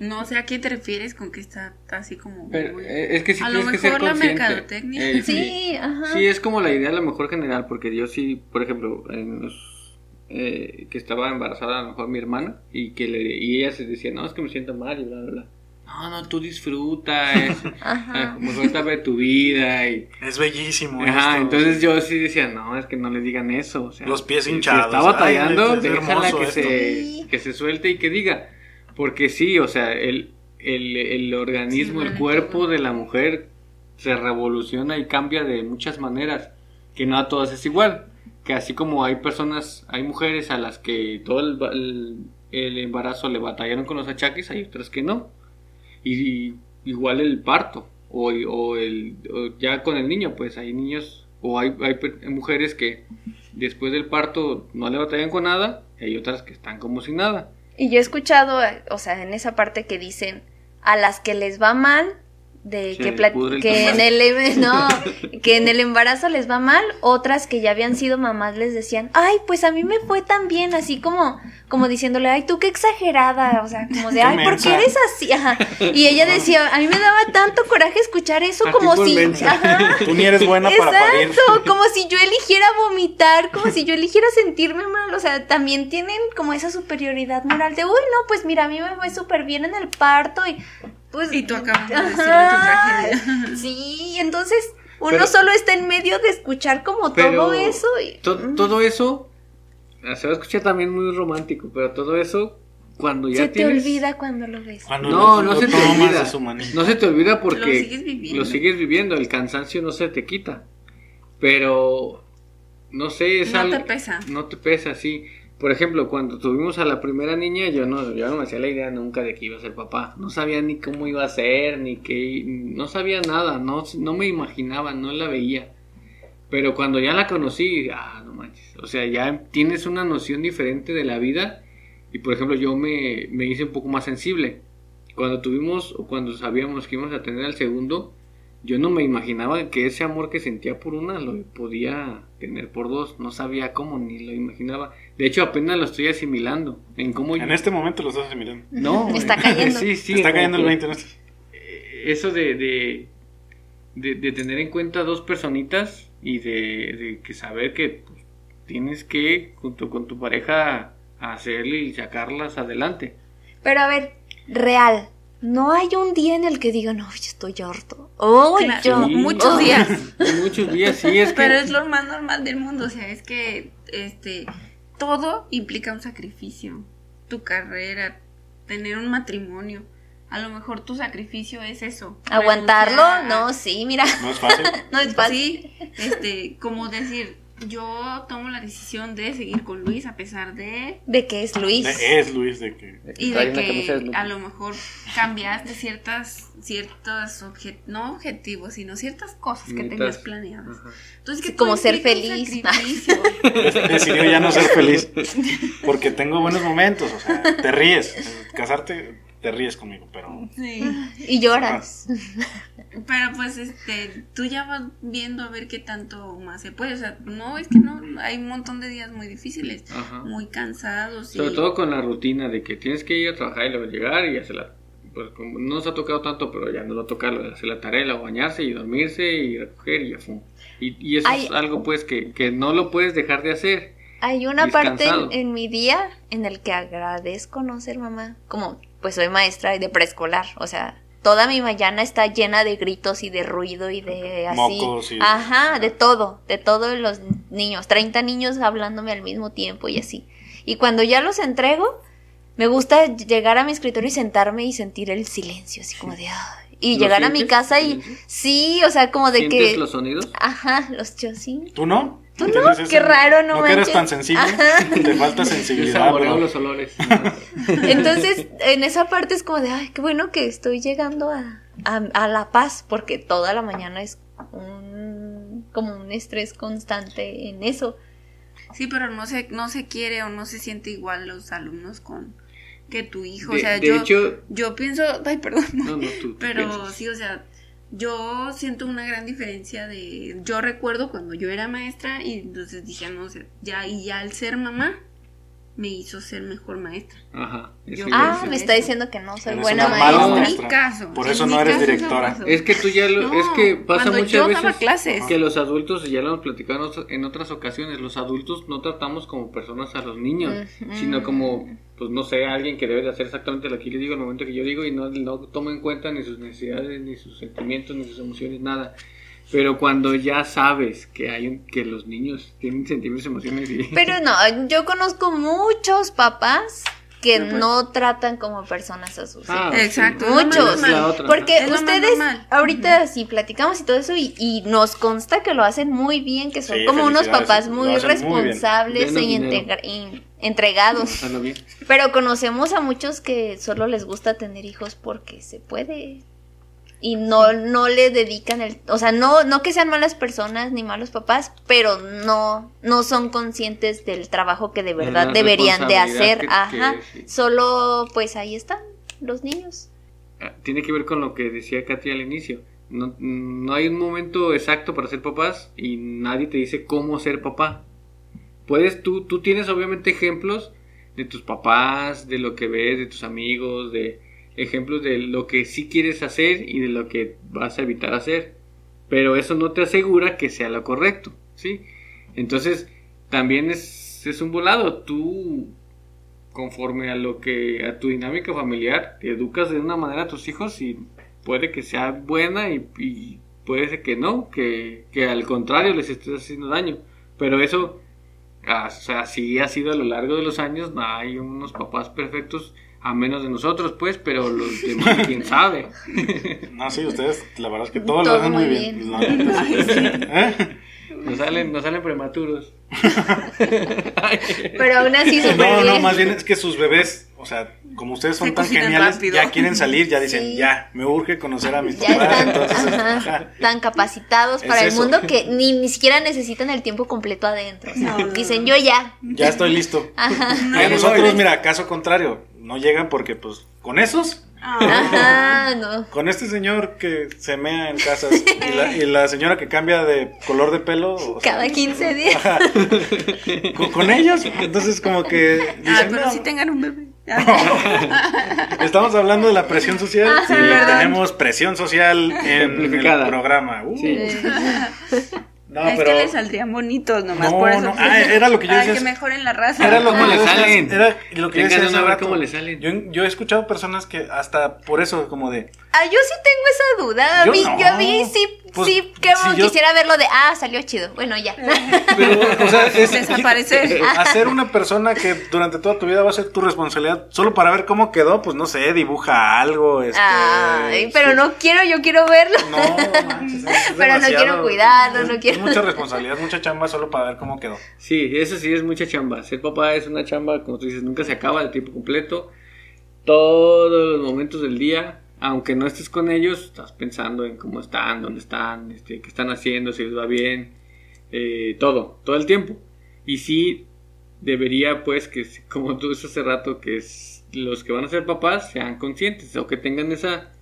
No sé a qué te refieres con que está así como. Pero, muy- eh, es que sí a lo tienes que ser mejor la mercadotecnia. Eh, Sí, ajá. Sí, es como la idea a lo mejor general, porque yo sí, por ejemplo, en los, eh, que estaba embarazada a lo mejor mi hermana y que le, y ella se decía, no, es que me siento mal y bla, bla, bla. No, no, tú disfruta, es, [laughs] Ajá. como suéltame de tu vida y... Es bellísimo. Ajá, esto. entonces yo sí decía, no, es que no le digan eso. O sea, Los pies si- si hinchados. está batallando, Ay, es déjala que esto. se, Sí. que se suelte y que diga. Porque sí, o sea, el, el, el organismo, Sí, el cuerpo de la mujer se revoluciona y cambia de muchas maneras. Que no a todas es igual. Que así como hay personas, hay mujeres a las que todo el, el- el embarazo le batallaron con los achaques, hay otras que no. Y, y igual el parto, o, o el, o ya con el niño, pues hay niños, o hay, hay mujeres que después del parto no le batallan con nada, y hay otras que están como sin nada. Y yo he escuchado, eh, o sea, en esa parte que dicen a las que les va mal, de Se que, que en el em- [laughs] no, [laughs] que en el embarazo les va mal, otras que ya habían sido mamás les decían, ay, pues a mí me fue tan bien, así como, como diciéndole, ay, tú qué exagerada, o sea, como de, Qué ay, ¿por qué mensa". eres así? Ajá. Y ella decía, a mí me daba tanto coraje escuchar eso A como si, ajá, [laughs] Tú ni eres buena para parir. Exacto, como si yo eligiera vomitar, como si yo eligiera sentirme mal, o sea, también tienen como esa superioridad moral de, uy, no, pues mira, a mí me fue súper bien en el parto y pues... Y tú acabas de decirle tu tragedia. [laughs] Sí, entonces uno Pero- solo está en medio de escuchar como todo eso y... to- todo eso, ah, se va a escuchar también muy romántico, pero todo eso, cuando ya Se te tienes... olvida cuando lo ves. Cuando No, lo- no lo se te olvida. No se te olvida porque Lo sigues viviendo. lo sigues viviendo, el cansancio no se te quita. Pero no sé, es No algo- te pesa. No te pesa, sí. Por ejemplo, cuando tuvimos a la primera niña, yo no, yo no me hacía la idea nunca de que iba a ser papá. No sabía ni cómo iba a ser, ni qué, no sabía nada, no, no me imaginaba, no la veía. Pero cuando ya la conocí, ah, no manches. O sea, ya tienes una noción diferente de la vida. Y por ejemplo, yo me, me hice un poco más sensible. Cuando tuvimos, o cuando sabíamos que íbamos a tener al segundo, yo no me imaginaba que ese amor que sentía por una lo podía tener por dos. No sabía cómo, ni lo imaginaba. De hecho, apenas lo estoy asimilando. En cómo yo- En este momento lo estás mirando. No, [laughs] Está eh, cayendo. sí, sí, Está cayendo el que- 20 en esto. eh, eso de, de, de, de tener en cuenta dos personitas y de, de que saber que pues, tienes que, junto con tu pareja, hacerle y sacarlas adelante. Pero a ver, real, no hay un día en el que diga, no, yo estoy harto. Oh, Claro, yo... Sí. muchos oh". días. [laughs] Muchos días, sí, es que... Pero es lo más normal del mundo, o sea, es que este todo implica un sacrificio. Tu carrera, tener un matrimonio. A lo mejor tu sacrificio es eso. ¿Aguantarlo? a- No, sí, mira, No es fácil. [laughs] no es fácil. Sí, este, como decir, yo tomo la decisión de seguir con Luis a pesar de ¿De qué es Luis? De- es Luis de que. y de que a lo mejor cambiaste ciertas ciertos obje- no objetivos sino ciertas cosas que tenías planeadas entonces que Como ser feliz. sacrificio. [laughs] Decidió ya no ser feliz. [laughs] Porque tengo buenos momentos. O sea, te ríes. Casarte, te ríes conmigo, pero. sí Y lloras. pero pues este tú ya vas viendo a ver qué tanto más se puede o sea no es que no hay un montón de días muy difíciles Ajá. muy cansados y Sobre todo con la rutina de que tienes que ir a trabajar y luego llegar y hacer la... Pues como no nos ha tocado tanto, pero ya no lo toca lo de hacer la tarea, luego bañarse y dormirse y recoger y ya fue. Y, y eso Ay. es algo pues que, que no lo puedes dejar de hacer. Hay una parte en, en mi día en el que agradezco no ser mamá. Como, pues soy maestra de preescolar. O sea, toda mi mañana está llena de gritos y de ruido y de así. Mocos y- Ajá, de todo. De todos los niños. 30 niños hablándome al mismo tiempo y así. Y cuando ya los entrego, me gusta llegar a mi escritorio y sentarme y sentir el silencio, así como de... "Ay". [laughs] Y ¿Lo llegar a mi casa y... ¿Silencio? Sí, o sea, como de ¿Sientes que... los sonidos? Ajá, los yo sí. ¿Tú no? ¿Tú no? Qué raro, no ¿No que eres manches. tan sensible? Ajá. [laughs] Te falta sensibilidad, bro. los olores. [laughs] Entonces, en esa parte es como de, ay, qué bueno que estoy llegando a, a, a la paz, porque toda la mañana es un, como un estrés constante en eso. Sí, pero no se, no se quiere o no se siente igual los alumnos con que tu hijo. De- o sea, de yo, hecho- yo pienso, ay, perdón, No, no, tú, pero sí, o sea, yo siento una gran diferencia de, yo recuerdo cuando yo era maestra y entonces dije, no, o ya, y ya al ser mamá, me hizo ser mejor maestra. Ajá. Yo- Ah, me está diciendo que no soy Eres buena maestra. maestra. En mi caso. Por eso no eres directora. Es que tú ya lo, No, es que pasa muchas yo veces clases. que los adultos, y ya lo hemos platicado en otras- ocasiones, los adultos no tratamos como personas a los niños, sino como, pues no sé, alguien que debe de hacer exactamente lo que yo digo al momento que yo digo y no, no toma en cuenta ni sus necesidades, ni sus sentimientos, ni sus emociones, nada. Pero cuando ya sabes que hay un- que los niños tienen sentimientos, emociones y... [laughs] Pero no, yo conozco muchos papás que pues. no tratan como personas a sus Ah, hijos. Exacto, sí. es lo Muchos. otra, Porque ustedes ahorita sí platicamos y todo eso y, y nos consta que lo hacen muy bien, que son Sí, como unos papás muy muy bien. responsables Denos e in- entregados. [laughs] Ah, bien. Pero conocemos a muchos que solo les gusta tener hijos porque se puede. Y no, no le dedican el... O sea, no, no que sean malas personas ni malos papás, pero no, no son conscientes del trabajo que de verdad deberían de hacer. que- Ajá. que- sí. Solo pues ahí están los niños. Ah, tiene que ver con lo que decía Katy al inicio. No, no hay un momento exacto para ser papás y nadie te dice cómo ser papá. Puedes, tú, tú tienes obviamente ejemplos de tus papás, de lo que ves, de tus amigos, de ejemplos de lo que sí quieres hacer y de lo que vas a evitar hacer. Pero eso no te asegura que sea lo correcto, ¿sí? Entonces, también es, es un volado. Tú conforme a lo que a tu dinámica familiar te educas de una manera a tus hijos y puede que sea buena y, puede ser que no que, que al contrario les estés haciendo daño pero eso ah, o sea sí ha sido a lo largo de los años no hay unos papás perfectos a menos de nosotros pues pero los demás quién sabe [laughs] No, sí, ustedes, la verdad es que todo, lo hacen muy bien. bien. La neta, sí. [laughs] ¿Eh? nos salen nos salen prematuros [laughs] Pero aún así súper No, no, bien. más bien es que sus bebés, o sea, como ustedes son Se tan geniales, rápido. ya quieren salir, ya dicen, Sí. ya, me urge conocer a mis ya papás. están entonces, ajá, ajá. tan capacitados Es para el eso. mundo que ni, ni siquiera necesitan el tiempo completo adentro. O sea, No, no, dicen, no. yo ya. ya estoy listo. [laughs] Ajá. Y a nosotros, mira, caso contrario, no llegan porque, pues, con esos, Ah, Ajá, no. con este señor que se mea en casas [laughs] y la, y la señora que cambia de color de pelo, o sea, Cada 15 días. ajá, [laughs] con, con ellos, entonces como que ah, pero "No, si tengan un bebé. [laughs] Estamos hablando de la presión social Ajá, y tenemos presión social en el programa. Uh, Sí. [laughs] No, es pero que les saldrían bonitos nomás No, por eso. no, ah, era lo que yo decía. que mejoren la raza. era lo que ¿Cómo le yo decía- salen? Era lo que yo Tengan decía hace rato. cómo le salen. Yo, yo he escuchado personas que hasta por eso como de Ah, yo sí tengo esa duda. A Yo mí, no. yo a mí sí, Pues, sí, que si yo- quisiera verlo de, ah, salió chido. Bueno, ya. Pero, o sea, [laughs] es Desaparecer. hacer una persona que durante toda tu vida va a ser tu responsabilidad solo para ver cómo quedó, pues no sé, dibuja algo, este, Ay, pero sí. no quiero, yo quiero verlo. No, manches, es [laughs] Pero no quiero cuidarlo, no quiero- mucha responsabilidad, mucha chamba solo para ver cómo quedó. Sí, eso sí es mucha chamba. Ser papá es una chamba, como tú dices, nunca se acaba de tiempo completo. Todos los momentos del día, aunque no estés con ellos, estás pensando en cómo están, dónde están, este, qué están haciendo, si les va bien, eh, todo, todo el tiempo. Y sí, debería, pues, que como tú dices hace rato, que los que van a ser papás sean conscientes o que tengan esa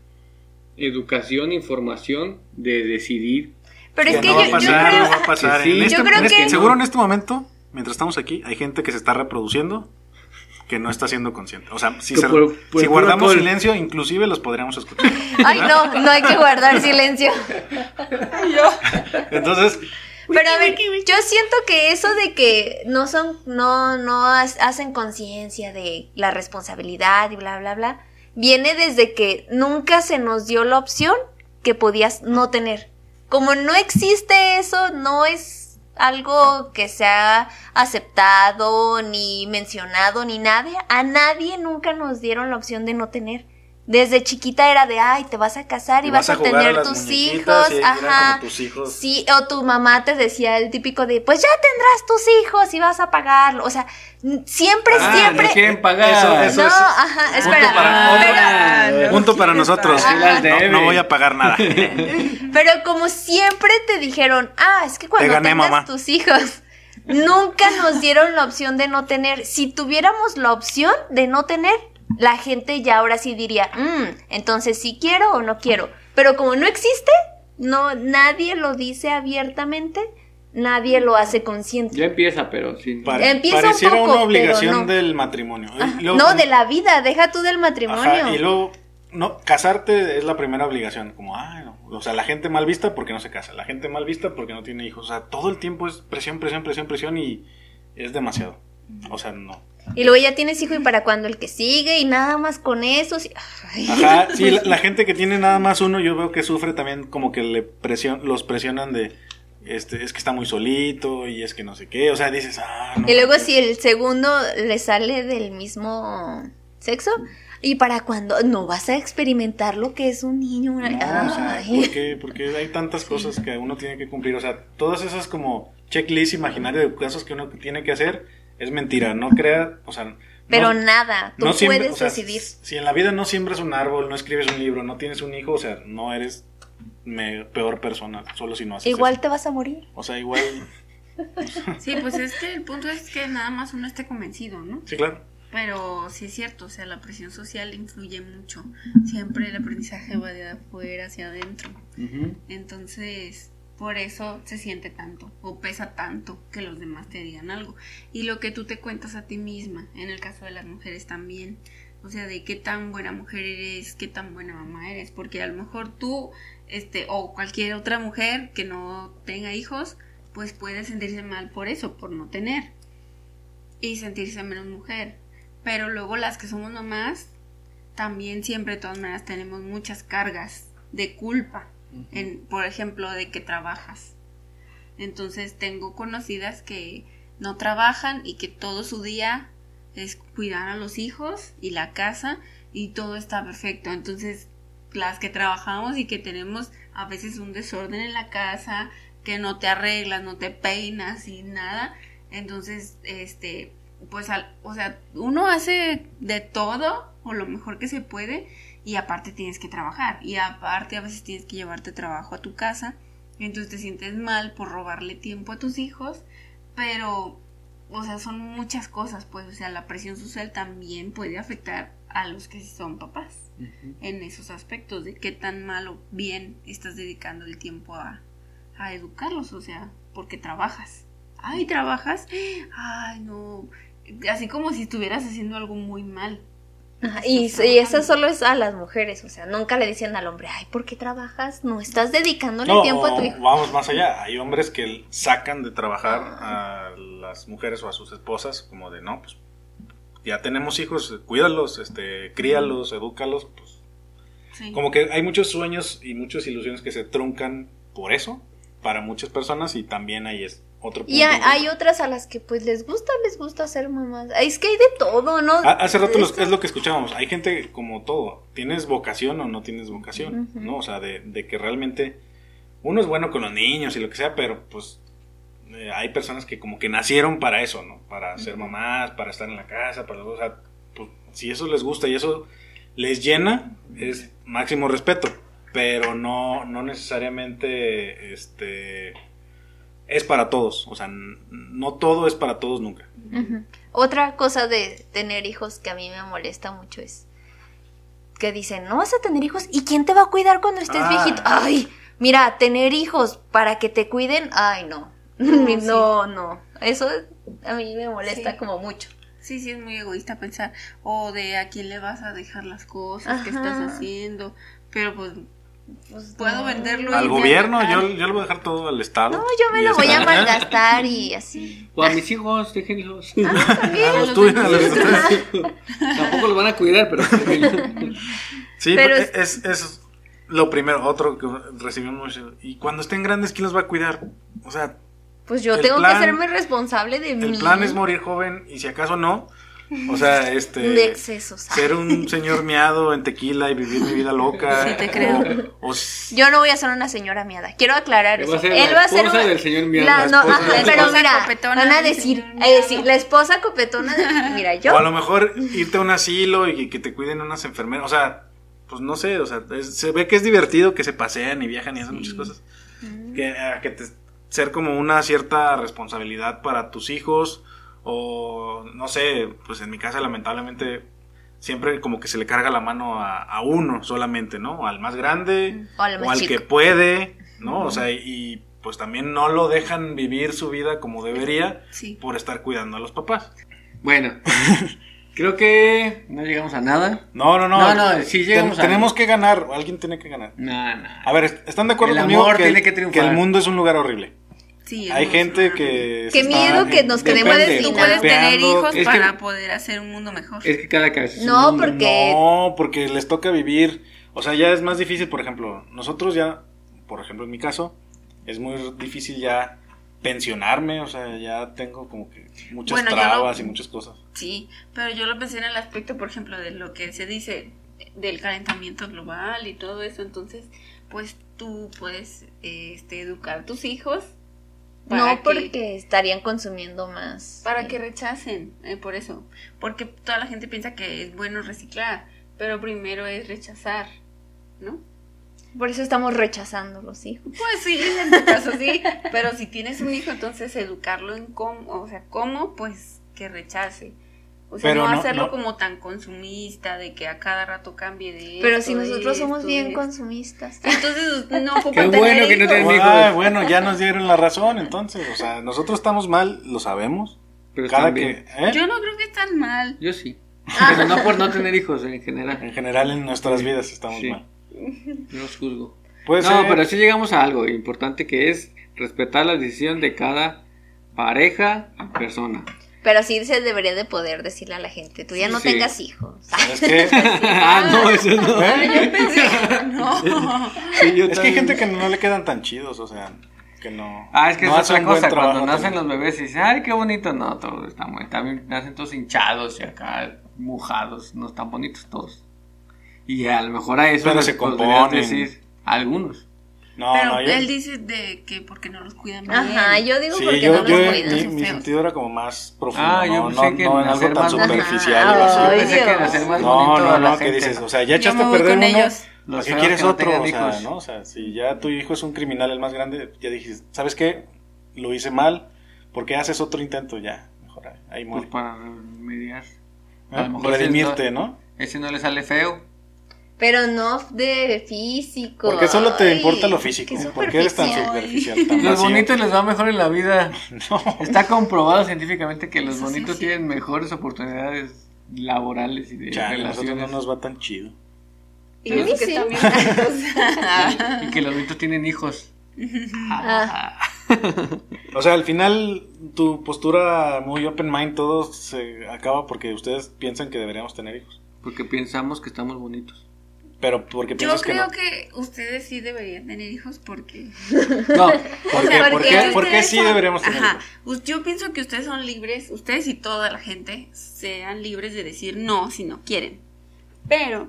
educación, información de decidir. Pero es Que no yo, va a yo pasar, creo... no va a pasar. Sí, En yo este- creo en este- que- Seguro en este momento, mientras estamos aquí, hay gente que se está reproduciendo que no está siendo consciente. O sea, si, Que se- por- por si puro guardamos silencio, inclusive los podríamos escuchar. [laughs] Ay, no, no hay que guardar silencio. Entonces, Pero a ver, yo siento que eso de que no son, no, no ha- hacen conciencia de la responsabilidad y bla, bla, bla, viene desde que nunca se nos dio la opción que podías no tener. Como no existe eso, no es algo que se ha aceptado, ni mencionado, ni nada, a nadie nunca nos dieron la opción de no tener. Desde chiquita era de, ay, te vas a casar y, vas, a, tener tus hijos, y ajá. tus hijos. Sí, o tu mamá te decía el típico de, pues ya tendrás tus hijos y vas a pagarlo. O sea, siempre, Ah, siempre. no quieren pagar. Eso- eso no, es ajá, punto espera. para- pero- Ah, no punto para nosotros. No, voy a pagar nada. [laughs] Pero como siempre te dijeron, ah, es que cuando Te gané, tengas mamá. tus hijos, nunca nos dieron la opción de no tener. Si tuviéramos la opción de no tener, la gente ya ahora sí diría, "Mm, entonces sí quiero o no quiero. Pero como no existe, no, nadie lo dice abiertamente, nadie lo hace consciente. Ya empieza, pero sin... Pare- Empieza un pareciera poco, una obligación pero no. del matrimonio. Y Ajá. luego- no, de la vida, deja tú del matrimonio. Ajá, y luego, no, casarte es la primera obligación. Como, ay, no. O sea, la gente mal vista porque no se casa. La gente mal vista porque no tiene hijos. O sea, todo el tiempo es presión, presión, presión, presión y es demasiado. O sea, no. Y luego ya tienes hijo y para cuando el que sigue y nada más con eso. sí. Ajá, sí, la, la gente que tiene nada más uno, yo veo que sufre también como que le presion, los presionan de, este, es que está muy solito y es que no sé qué. O sea, dices, ah, no. Y luego si el segundo le sale del mismo sexo, y para cuando no vas a experimentar lo que es un niño. una- No, o sea, Ay. ¿por qué? Porque hay tantas cosas que uno tiene que cumplir. O sea, todas esas como checklist imaginario de cosas que uno tiene que hacer es mentira. No crea, o sea. Pero no, nada, tú no siembra- puedes o sea, decidir. Si en la vida no siembras un árbol, no escribes un libro, no tienes un hijo, o sea, no eres me- peor persona, solo si no haces Igual eso. te vas a morir. O sea, igual. [laughs] Sí, pues es que el punto es que nada más uno esté convencido, ¿no? Sí, claro. Pero sí es cierto, o sea, la presión social influye mucho. Siempre el aprendizaje va de afuera hacia adentro. Entonces, por eso se siente tanto o pesa tanto que los demás te digan algo. Y lo que tú te cuentas a ti misma, en el caso de las mujeres también. O sea, de qué tan buena mujer eres, qué tan buena mamá eres. Porque a lo mejor tú, este, o cualquier otra mujer que no tenga hijos, pues puede sentirse mal por eso, por no tener. Y sentirse menos mujer. Pero luego las que somos mamás, también siempre de todas maneras tenemos muchas cargas de culpa en, por ejemplo, de que trabajas. Entonces tengo conocidas que no trabajan y que todo su día es cuidar a los hijos y la casa y todo está perfecto. Entonces las que trabajamos y que tenemos a veces un desorden en la casa, que no te arreglas, no te peinas y nada, entonces este pues al, o sea, uno hace de todo o lo mejor que se puede y aparte tienes que trabajar y aparte a veces tienes que llevarte trabajo a tu casa y entonces te sientes mal por robarle tiempo a tus hijos pero o sea son muchas cosas pues o sea la presión social también puede afectar a los que son papás en esos aspectos de qué tan mal o bien estás dedicando el tiempo a, a educarlos o sea porque trabajas. Ay trabajas. [gasps] Ay no. Así como si estuvieras haciendo algo muy mal Ajá, Y, y eso solo es a las mujeres, o sea, nunca le dicen al hombre, ay, ¿por qué trabajas? No estás dedicándole No, tiempo a tu hijo. vamos más allá. Hay hombres que sacan de trabajar a las mujeres o a sus esposas como de, no, pues ya tenemos hijos, cuídalos, este, críalos, edúcalos, pues sí. como que hay muchos sueños y muchas ilusiones que se truncan por eso para muchas personas y también ahí es otro punto. Y hay, otras a las que pues les gusta, les gusta ser mamás. Es que hay de todo, ¿no? Hace rato los- es lo que escuchábamos. Hay gente como todo. ¿Tienes vocación o no tienes vocación? ¿No? O sea, de, de que realmente uno es bueno con los niños y lo que sea, pero pues eh, hay personas que como que nacieron para eso, ¿no? Para ser mamás, para estar en la casa, para... O sea, pues, si eso les gusta y eso les llena, es máximo respeto, pero no, no necesariamente este, es para todos, o sea, no todo es para todos nunca. Otra cosa de tener hijos que a mí me molesta mucho es que dicen, no vas a tener hijos y quién te va a cuidar cuando estés Ah. viejito. Ay, mira, tener hijos para que te cuiden, ay no, [laughs] no, no, eso a mí me molesta Sí. como mucho. Sí, sí, es muy egoísta pensar, o de a quién le vas a dejar las cosas que estás haciendo, pero pues Pues, puedo no. venderlo. Al gobierno yo, yo le voy a dejar todo al Estado. No, yo me lo voy a malgastar y así. O a mis hijos, déjenlos. Ah, [laughs] también. A los tuyos, a los. [laughs] Tampoco los van a cuidar, pero. Sí, Pero es, es lo primero, otro que recibimos mucho. Y cuando estén grandes, ¿quién los va a cuidar? O sea, Pues yo El tengo plan- que hacerme responsable de el mí. plan es morir joven y si acaso no, o sea, este... de excesos. Ser un [laughs] señor miado en tequila y vivir mi vida loca. Sí, te creo. O, o s- Yo no voy a ser una señora miada. Quiero aclarar Va eso. a ser Él la va a ser esposa una- del señor miado. La, La no, esposa ajá, del- pero esposa mira, copetona van a decir, señor [laughs] eh, miado. sí, la esposa copetona, de- mira, yo o a lo mejor irte a un asilo y que te cuiden unas enfermeras. O sea, pues no sé, o sea, es- se ve que es divertido que se pasean y viajan y hacen muchas cosas. Que, a que te, ser como una cierta responsabilidad para tus hijos o no sé, pues en mi casa lamentablemente siempre como que se le carga la mano a, a uno solamente, ¿no? Al más grande O al más o al chico. que puede, ¿no? O sea, y, pues también no lo dejan vivir su vida como debería Sí. por estar cuidando a los papás. Bueno, [laughs] creo que no llegamos a nada. No, no, no. No, no, sí llegamos Ten- a- tenemos que ganar, alguien tiene que ganar. No, no. A ver, est- ¿están de acuerdo El conmigo amor que, tiene el- que triunfar. que el mundo es un lugar horrible? Sí, Hay gente que... Qué miedo está- que nos depende, quedemos Tú destinados. puedes tener hijos Es que- para poder hacer un mundo mejor. Es que cada cabeza es un No, mundo. porque- No, porque les toca vivir. O sea, ya es más difícil, por ejemplo, nosotros ya, por ejemplo, en mi caso, es muy difícil ya pensionarme, o sea, ya tengo como que muchas Bueno, trabas y muchas cosas. Sí, pero yo lo pensé en el aspecto, por ejemplo, de lo que se dice del calentamiento global y todo eso. Entonces, pues tú puedes este, educar a tus hijos No que- porque estarían consumiendo más. para eh, que rechacen, eh, por eso. Porque toda la gente piensa que es bueno reciclar, pero primero es rechazar, ¿no? Por eso estamos rechazando los hijos. Pues sí, en tu caso sí, pero si tienes un hijo, entonces educarlo en cómo, o sea, cómo, pues que rechace. O sea, Pero no, no- hacerlo no- como tan consumista, de que a cada rato cambie de Pero esto, si nosotros somos esto, bien consumistas. [laughs] Entonces, no [laughs] Qué tener bueno que no hijos. tienen hijos. Ah, bueno, ya nos dieron la razón, entonces, o sea, nosotros estamos mal, lo sabemos. Pero Cada que, ¿eh? Yo no creo que es tan mal. Yo sí. Pero no por no tener hijos en general. En general en nuestras vidas estamos Sí. mal. No os juzgo. Puede no, ser- pero sí llegamos a algo importante que es respetar la decisión de cada pareja persona. Pero sí se debería de poder decirle a la gente, tú ya no Sí. tengas hijos. ¿Sabes qué? [laughs] ah, no, eso no. ¿Eh? No. [laughs] Sí, yo Es que hay gente que no le quedan tan chidos, o sea, que no. Ah, es que no es otra cosa. Cuando nacen también. los bebés y dicen, ay, qué bonito. No, todos están muy. También nacen todos hinchados y acá mojados. No están bonitos todos. Y a lo mejor a eso Pero se componen. decir algunos. No, Pero no, yo. él dice de que porque no los cuidan bien. Ajá, yo digo Sí, porque yo, no yo los mi, cuidan. mi feos. sentido era como más profundo, Ah, yo no, pensé no, que no en algo tan superficial. Ajá. Ay, pensé que Dios. hacer más No, no, no, que dices, o sea, ya echaste a perder con uno, ellos. ¿para qué quieres que otro? O sea, hijos. ¿no? O sea, si ya tu hijo es un criminal el más grande, ya dijiste, ¿sabes qué? Lo hice mal, ¿por qué haces otro intento? Ya, mejor ahí- ahí Pues muere. para remediar. ¿Eh? A lo mejor ese Redimirte, ¿no? Ese no le sale feo. Pero no de físico. Porque solo te Ay, importa lo físico. qué ¿Por qué eres tan superficial. [laughs] Tan Los bonitos les va mejor en la vida. [laughs] No. Está comprobado científicamente que los Eso bonitos sí. tienen mejores oportunidades laborales y de Chale, a nosotros relaciones. no nos va tan chido. Que sí. [laughs] Y que los bonitos tienen hijos. Ah. O sea, al final tu postura muy open mind, todo se acaba porque ustedes piensan que deberíamos tener hijos. Porque pensamos que estamos bonitos. Pero porque Yo piensas que creo no. que ustedes sí deberían tener hijos porque... No, [laughs] ¿Por O sea, ¿Por porque qué? ustedes ¿Por qué sí son- deberíamos tener Ajá. hijos? Yo pienso que ustedes son libres, ustedes y toda la gente sean libres de decir no si no quieren. Pero,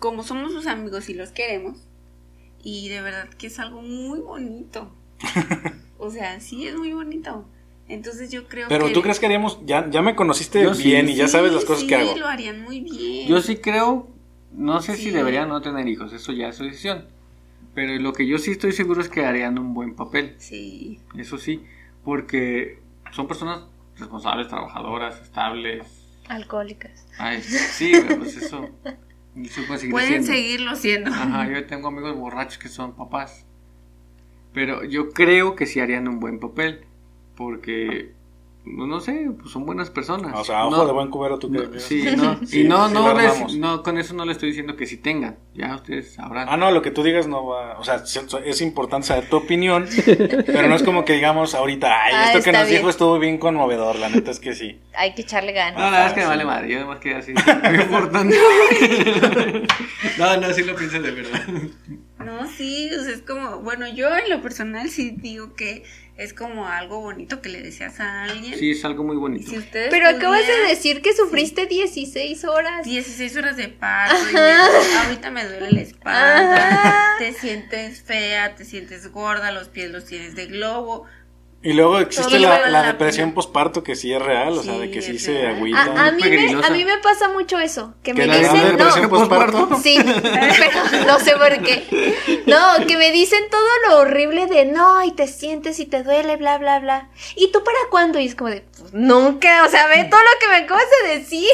como somos sus amigos y los queremos, Y de verdad que es algo muy bonito. [laughs] o sea, sí es muy bonito. Entonces yo creo Pero que... tú crees que haríamos, ya, ya me conociste Yo sí, bien y ya Sí, sabes las cosas sí, que hago. lo harían muy bien. Yo sí creo, no sé si Sí. deberían o no tener hijos, eso ya es su decisión. Pero lo que yo sí estoy seguro es que harían un buen papel, Sí. eso sí, porque son personas responsables, trabajadoras, estables. Alcohólicas. Ay, sí, [laughs] pues eso, eso puede seguir Pueden siendo. seguirlo siendo. Ajá, yo tengo amigos borrachos que son papás. Pero yo creo que sí harían un buen papel. Porque, no, no sé, pues son buenas personas. O sea, ojo No- de buen cubero tú no, que sí, no, Sí, y no, sí no, les- no, con eso no le estoy diciendo que sí tengan. Ya ustedes sabrán. Ah, no, lo que tú digas no va, o sea, es importante saber tu opinión, pero no es como que digamos ahorita, ay, Ah, esto que nos bien. dijo estuvo bien conmovedor, la neta es que sí. Hay que echarle ganas. No, la verdad es que me vale madre, yo además que así, muy importante. [laughs] no, no, sí lo pienso de verdad. No, sí, o sea, es como, bueno, yo en lo personal sí digo que es como algo bonito que le deseas a alguien. Sí, es algo muy bonito. si Pero acabas de decir que sufriste 16 horas. 16 horas de parto, y me- ahorita me duele la espalda, Ajá. te sientes fea, te sientes gorda, los pies los tienes de globo. Y luego existe la, vale la la depresión posparto que sí es real, o sea, de que sí se real. agüita. A, a mí me, peligrosa. a mí me pasa mucho eso. Que me ¿Que la de dicen. depresión No, posparto? [laughs] Sí, pero no sé por qué. No, que me dicen todo lo horrible de no, y te sientes y te duele, bla, bla, bla. ¿Y tú para cuándo? Y es como de, pues, nunca, o sea, ve todo lo que me acabas de decir.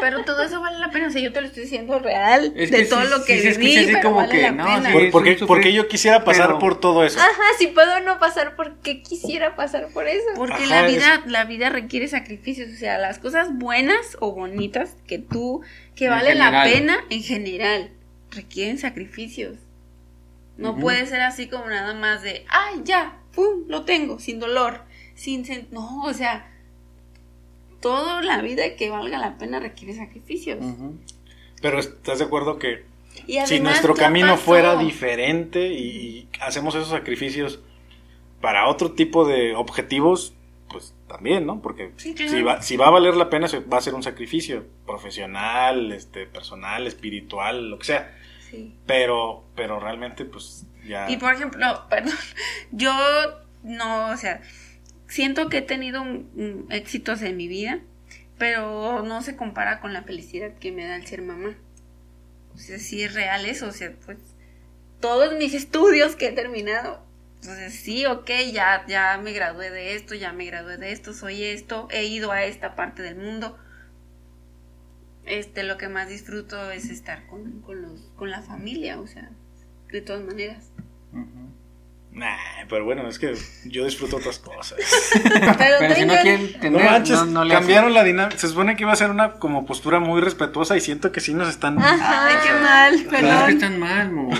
Pero todo eso vale la pena, o sea, yo te lo estoy diciendo real, Es de todo sí, lo que sí viví, así pero como vale que la no, pena. sí. Por- porque, porque yo quisiera pasar pero- por todo eso. Ajá, si puedo no pasar, ¿por qué quisiera pasar por eso? Porque Ajá, la vida, la vida requiere sacrificios, o sea, las cosas buenas o bonitas que tú, que En valen la general. pena en general, requieren sacrificios. No puede ser así como nada más de, ay, ya, pum, lo tengo, sin dolor, sin, sen- no, o sea, toda la vida que valga la pena requiere sacrificios. Pero estás de acuerdo que Y si nuestro camino pasó. fuera diferente y, hacemos esos sacrificios para otro tipo de objetivos, pues también, ¿no? Porque Sí, claro. si, va, si va a valer la pena, va a ser un sacrificio profesional, este, personal, espiritual, lo que sea. Sí. Pero, pero realmente, pues ya. Y por ejemplo, [laughs] perdón, yo no, o sea, siento que he tenido éxitos en mi vida, pero no se compara con la felicidad que me da el ser mamá. O sea, sí es real eso, o sea, pues todos mis estudios que he terminado, entonces sí, ok, ya, ya me gradué de esto, ya me gradué de esto, soy esto, he ido a esta parte del mundo. Este, lo que más disfruto es estar con, con, los, con la familia, o sea, de todas maneras. Ujú. Nah, pero bueno, es que yo disfruto otras cosas. [laughs] Pero, Pero si no quieren No tener, manches, no, no le cambiaron la dinámica. Se supone que iba a ser una como postura muy respetuosa y siento que sí nos están. Ajá. Ay, qué mal, Claro que perdón. están mal, mo.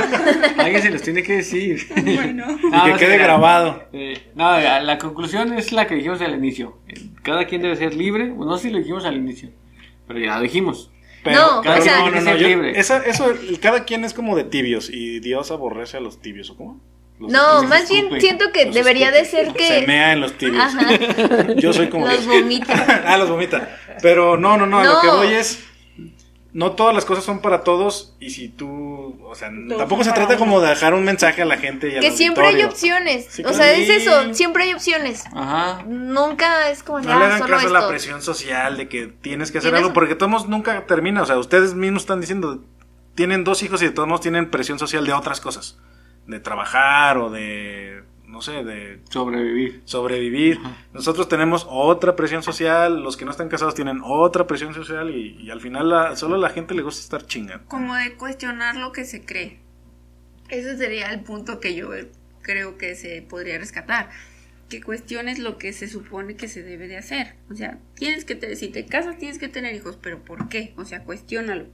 [laughs] Alguien se los tiene que decir. Bueno. Y No, que no se quede grabado. Eh, no, la la conclusión es la que dijimos al inicio. Eh, Cada quien debe ser libre. Bueno, no sé si lo dijimos al inicio, pero ya lo dijimos. Pero, No, cada o sea- quien- no, no, no, Ser yo- libre. esa- eso, el- cada quien es como de tibios y Dios aborrece a los tibios, ¿o cómo? Los- No, más bien siento que Los debería de ser que. Se mea en los tibios. Ajá. [laughs] Yo soy como Los vomita. [laughs] ah, los vomita. Pero no, no, no, a lo No. que voy es. No todas las cosas son para todos y si tú, o sea, tampoco se trata uno. como de dejar un mensaje a la gente y al Que siempre hay opciones. Sí, o sea, es eso. Siempre hay opciones. Ajá. Nunca es como de, No le ah, hagan solo caso a la presión social de que tienes que hacer Tienes algo, un- porque todos nunca termina. O sea, ustedes mismos están diciendo, tienen dos hijos y de todos modos tienen presión social de otras cosas. De trabajar o de, no sé, de Sobrevivir. sobrevivir. Nosotros tenemos otra presión social, los que no están casados tienen otra presión social y, y al final la- solo a la gente le gusta estar chingando. Como de cuestionar lo que se cree. Ese sería el punto que yo creo que se podría rescatar. Que cuestiones lo que se supone que se debe de hacer. O sea, tienes que te- si te casas tienes que tener hijos, pero ¿por qué? O sea, cuestiónalo.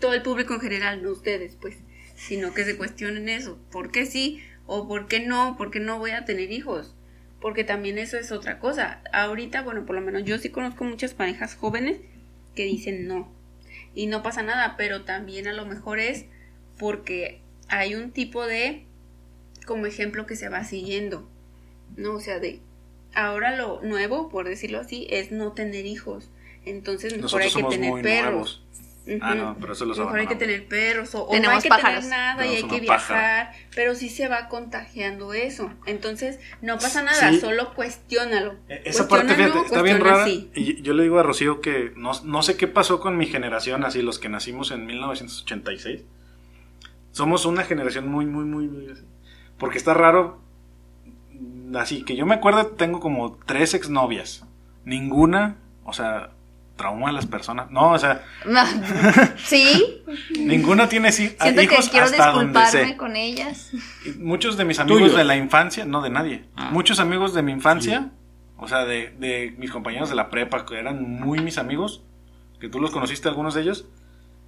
Todo el público en general, no ustedes, pues, sino que se cuestionen eso. ¿Por qué sí o por qué no? ¿Por qué no voy a tener hijos? Porque también eso es otra cosa. Ahorita, bueno, por lo menos yo sí conozco muchas parejas jóvenes que dicen no. Y no pasa nada, pero también a lo mejor es porque hay un tipo de, como ejemplo que se va siguiendo, ¿no? O sea, de, ahora lo nuevo, por decirlo así, es no tener hijos. Entonces mejor hay que tener perros. nuevos. Ah, no, pero eso los Mejor hay que tener perros o, o no hay que pájaros. tener nada y hay que viajar, pero sí se va contagiando eso. Entonces, no pasa nada, Sí. solo cuestiónalo. Eh, Esa parte, fíjate, está bien rara. sí. Y yo le digo a Rocío que no, no sé qué pasó con mi generación, así los que nacimos en 1986. Somos una generación muy, muy, muy, muy así. Porque está raro. Así que yo me acuerdo, tengo como tres exnovias. Ninguna, o sea, trauma a las personas. No, o sea, [laughs] sí, ninguna tiene si- siento que hijos quiero hasta donde disculparme sé. con ellas. Y Muchos de mis amigos Tuyos. de la infancia, no de nadie, Ah. muchos amigos de mi infancia, o sea, de, de mis compañeros de la prepa, que eran muy mis amigos, que tú los conociste algunos de ellos,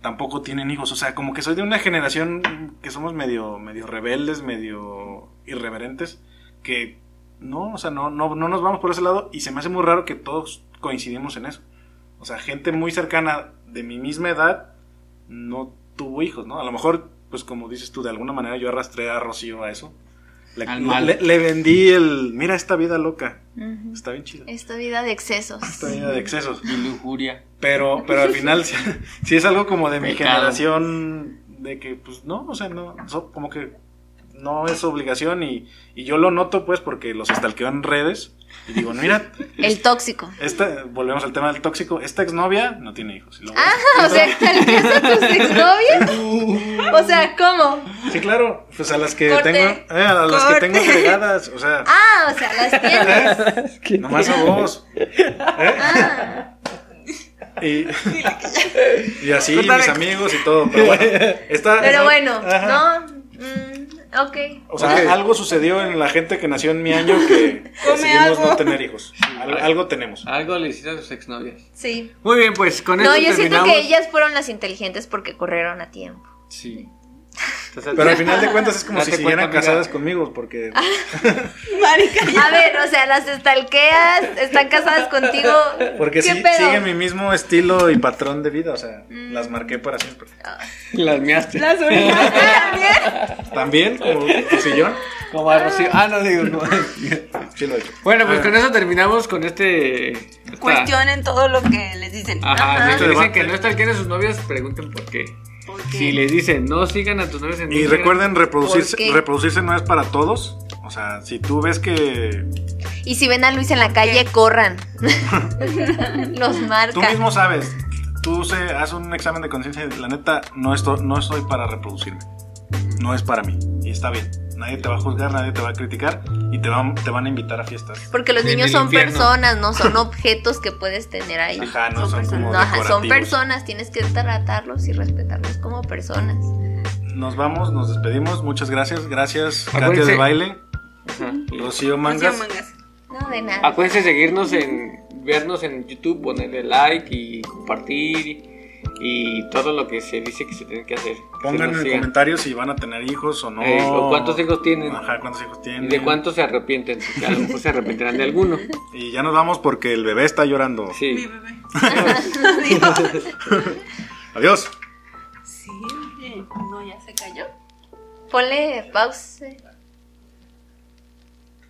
tampoco tienen hijos. O sea, como que soy de una generación que somos medio, medio rebeldes, medio irreverentes, que no, o sea, no, no, no nos vamos por ese lado y se me hace muy raro que todos coincidimos en eso. O sea, gente muy cercana de mi misma edad no tuvo hijos, ¿no? A lo mejor, pues como dices tú, de alguna manera yo arrastré a Rocío a eso. Le, Al mal. le- le vendí el, mira esta vida loca, está bien chida. Esta vida de excesos. Esta vida de excesos. Y lujuria. Pero, pero al final sí es algo como de mi Pecado. generación, de que pues no, o sea, no, so- como que no es obligación y, y yo lo noto pues porque los estalqueo en redes y digo, mira, [laughs] El tóxico. esta, volvemos al tema del tóxico, esta exnovia no tiene hijos. Luego- Ah, o sea, ¿stalkeas a tus exnovias? [laughs] O sea, ¿cómo? Sí, claro, pues a las que Corte. tengo, eh, a las que tengo agregadas, o sea, Ah, o sea, las tienes. nomás a vos. ¿eh? Ah, Y, y así, mis amigos y todo, pero bueno. [laughs] esta- pero esa- bueno, ajá. no. mm, ok. O sea, algo sucedió en la gente que nació en mi año que [laughs] decidimos algo. no tener hijos. Al- algo tenemos. Algo le hiciste a sus exnovias. Sí. Muy bien, pues con No, esto yo siento que ellas fueron las inteligentes porque corrieron a tiempo. Sí. Entonces, Pero al final de cuentas es como si siguieran cuenta, amiga. casadas conmigo, porque [laughs] Marica. A ver, o sea, las estalqueas, están casadas contigo. porque ¿Qué sí, pedo? siguen mi mismo estilo y patrón de vida, o sea, las marqué para siempre. Las miaste. Las orinaste también. También, como tu sillón, Como a Rocío. Ah, no digo. no. sí lo he hecho. Bueno, pues Ah. con eso terminamos con este. esta- Cuestionen todo lo que les dicen. Ajá, Ajá. si Este dicen que no están quieren sus novias, pregunten por qué. Porque Si les dicen no sigan a tus novias en Y Instagram, recuerden, reproducirse, reproducirse no es para todos. O sea, si tú ves que Y si ven a Luis en la calle, corran. [laughs] Los tú marcan. mismo sabes, tú se, haz un examen de conciencia y la neta, no estoy, no estoy para reproducirme. No es para mí. Y está bien. Nadie te va a juzgar, nadie te va a criticar y te van, te van a invitar a fiestas. Porque los En niños son infierno. personas, no son [laughs] objetos que puedes tener ahí. Ajá, no Son son, personas. como No, ajá, son personas, tienes que tratarlos y respetarlos como personas. Nos vamos, nos despedimos. Muchas gracias. Gracias, Katia de Baile, Ajá. Rocío no Mangas. sean mangas. No, de nada. Acuérdense de seguirnos en. vernos en YouTube, ponerle like y compartir y todo lo que se dice que se tiene que hacer. Pongan en sigan. comentarios si van a tener hijos o no. Eh, o cuántos hijos tienen. Ajá, cuántos hijos tienen. ¿Y de cuántos se arrepienten? Porque a lo mejor se arrepentirán de alguno. Y ya nos vamos porque el bebé está llorando. Mi Sí. bebé. Adiós. [laughs] Adiós. Sí, oye. No, ya se cayó. Ponle pause.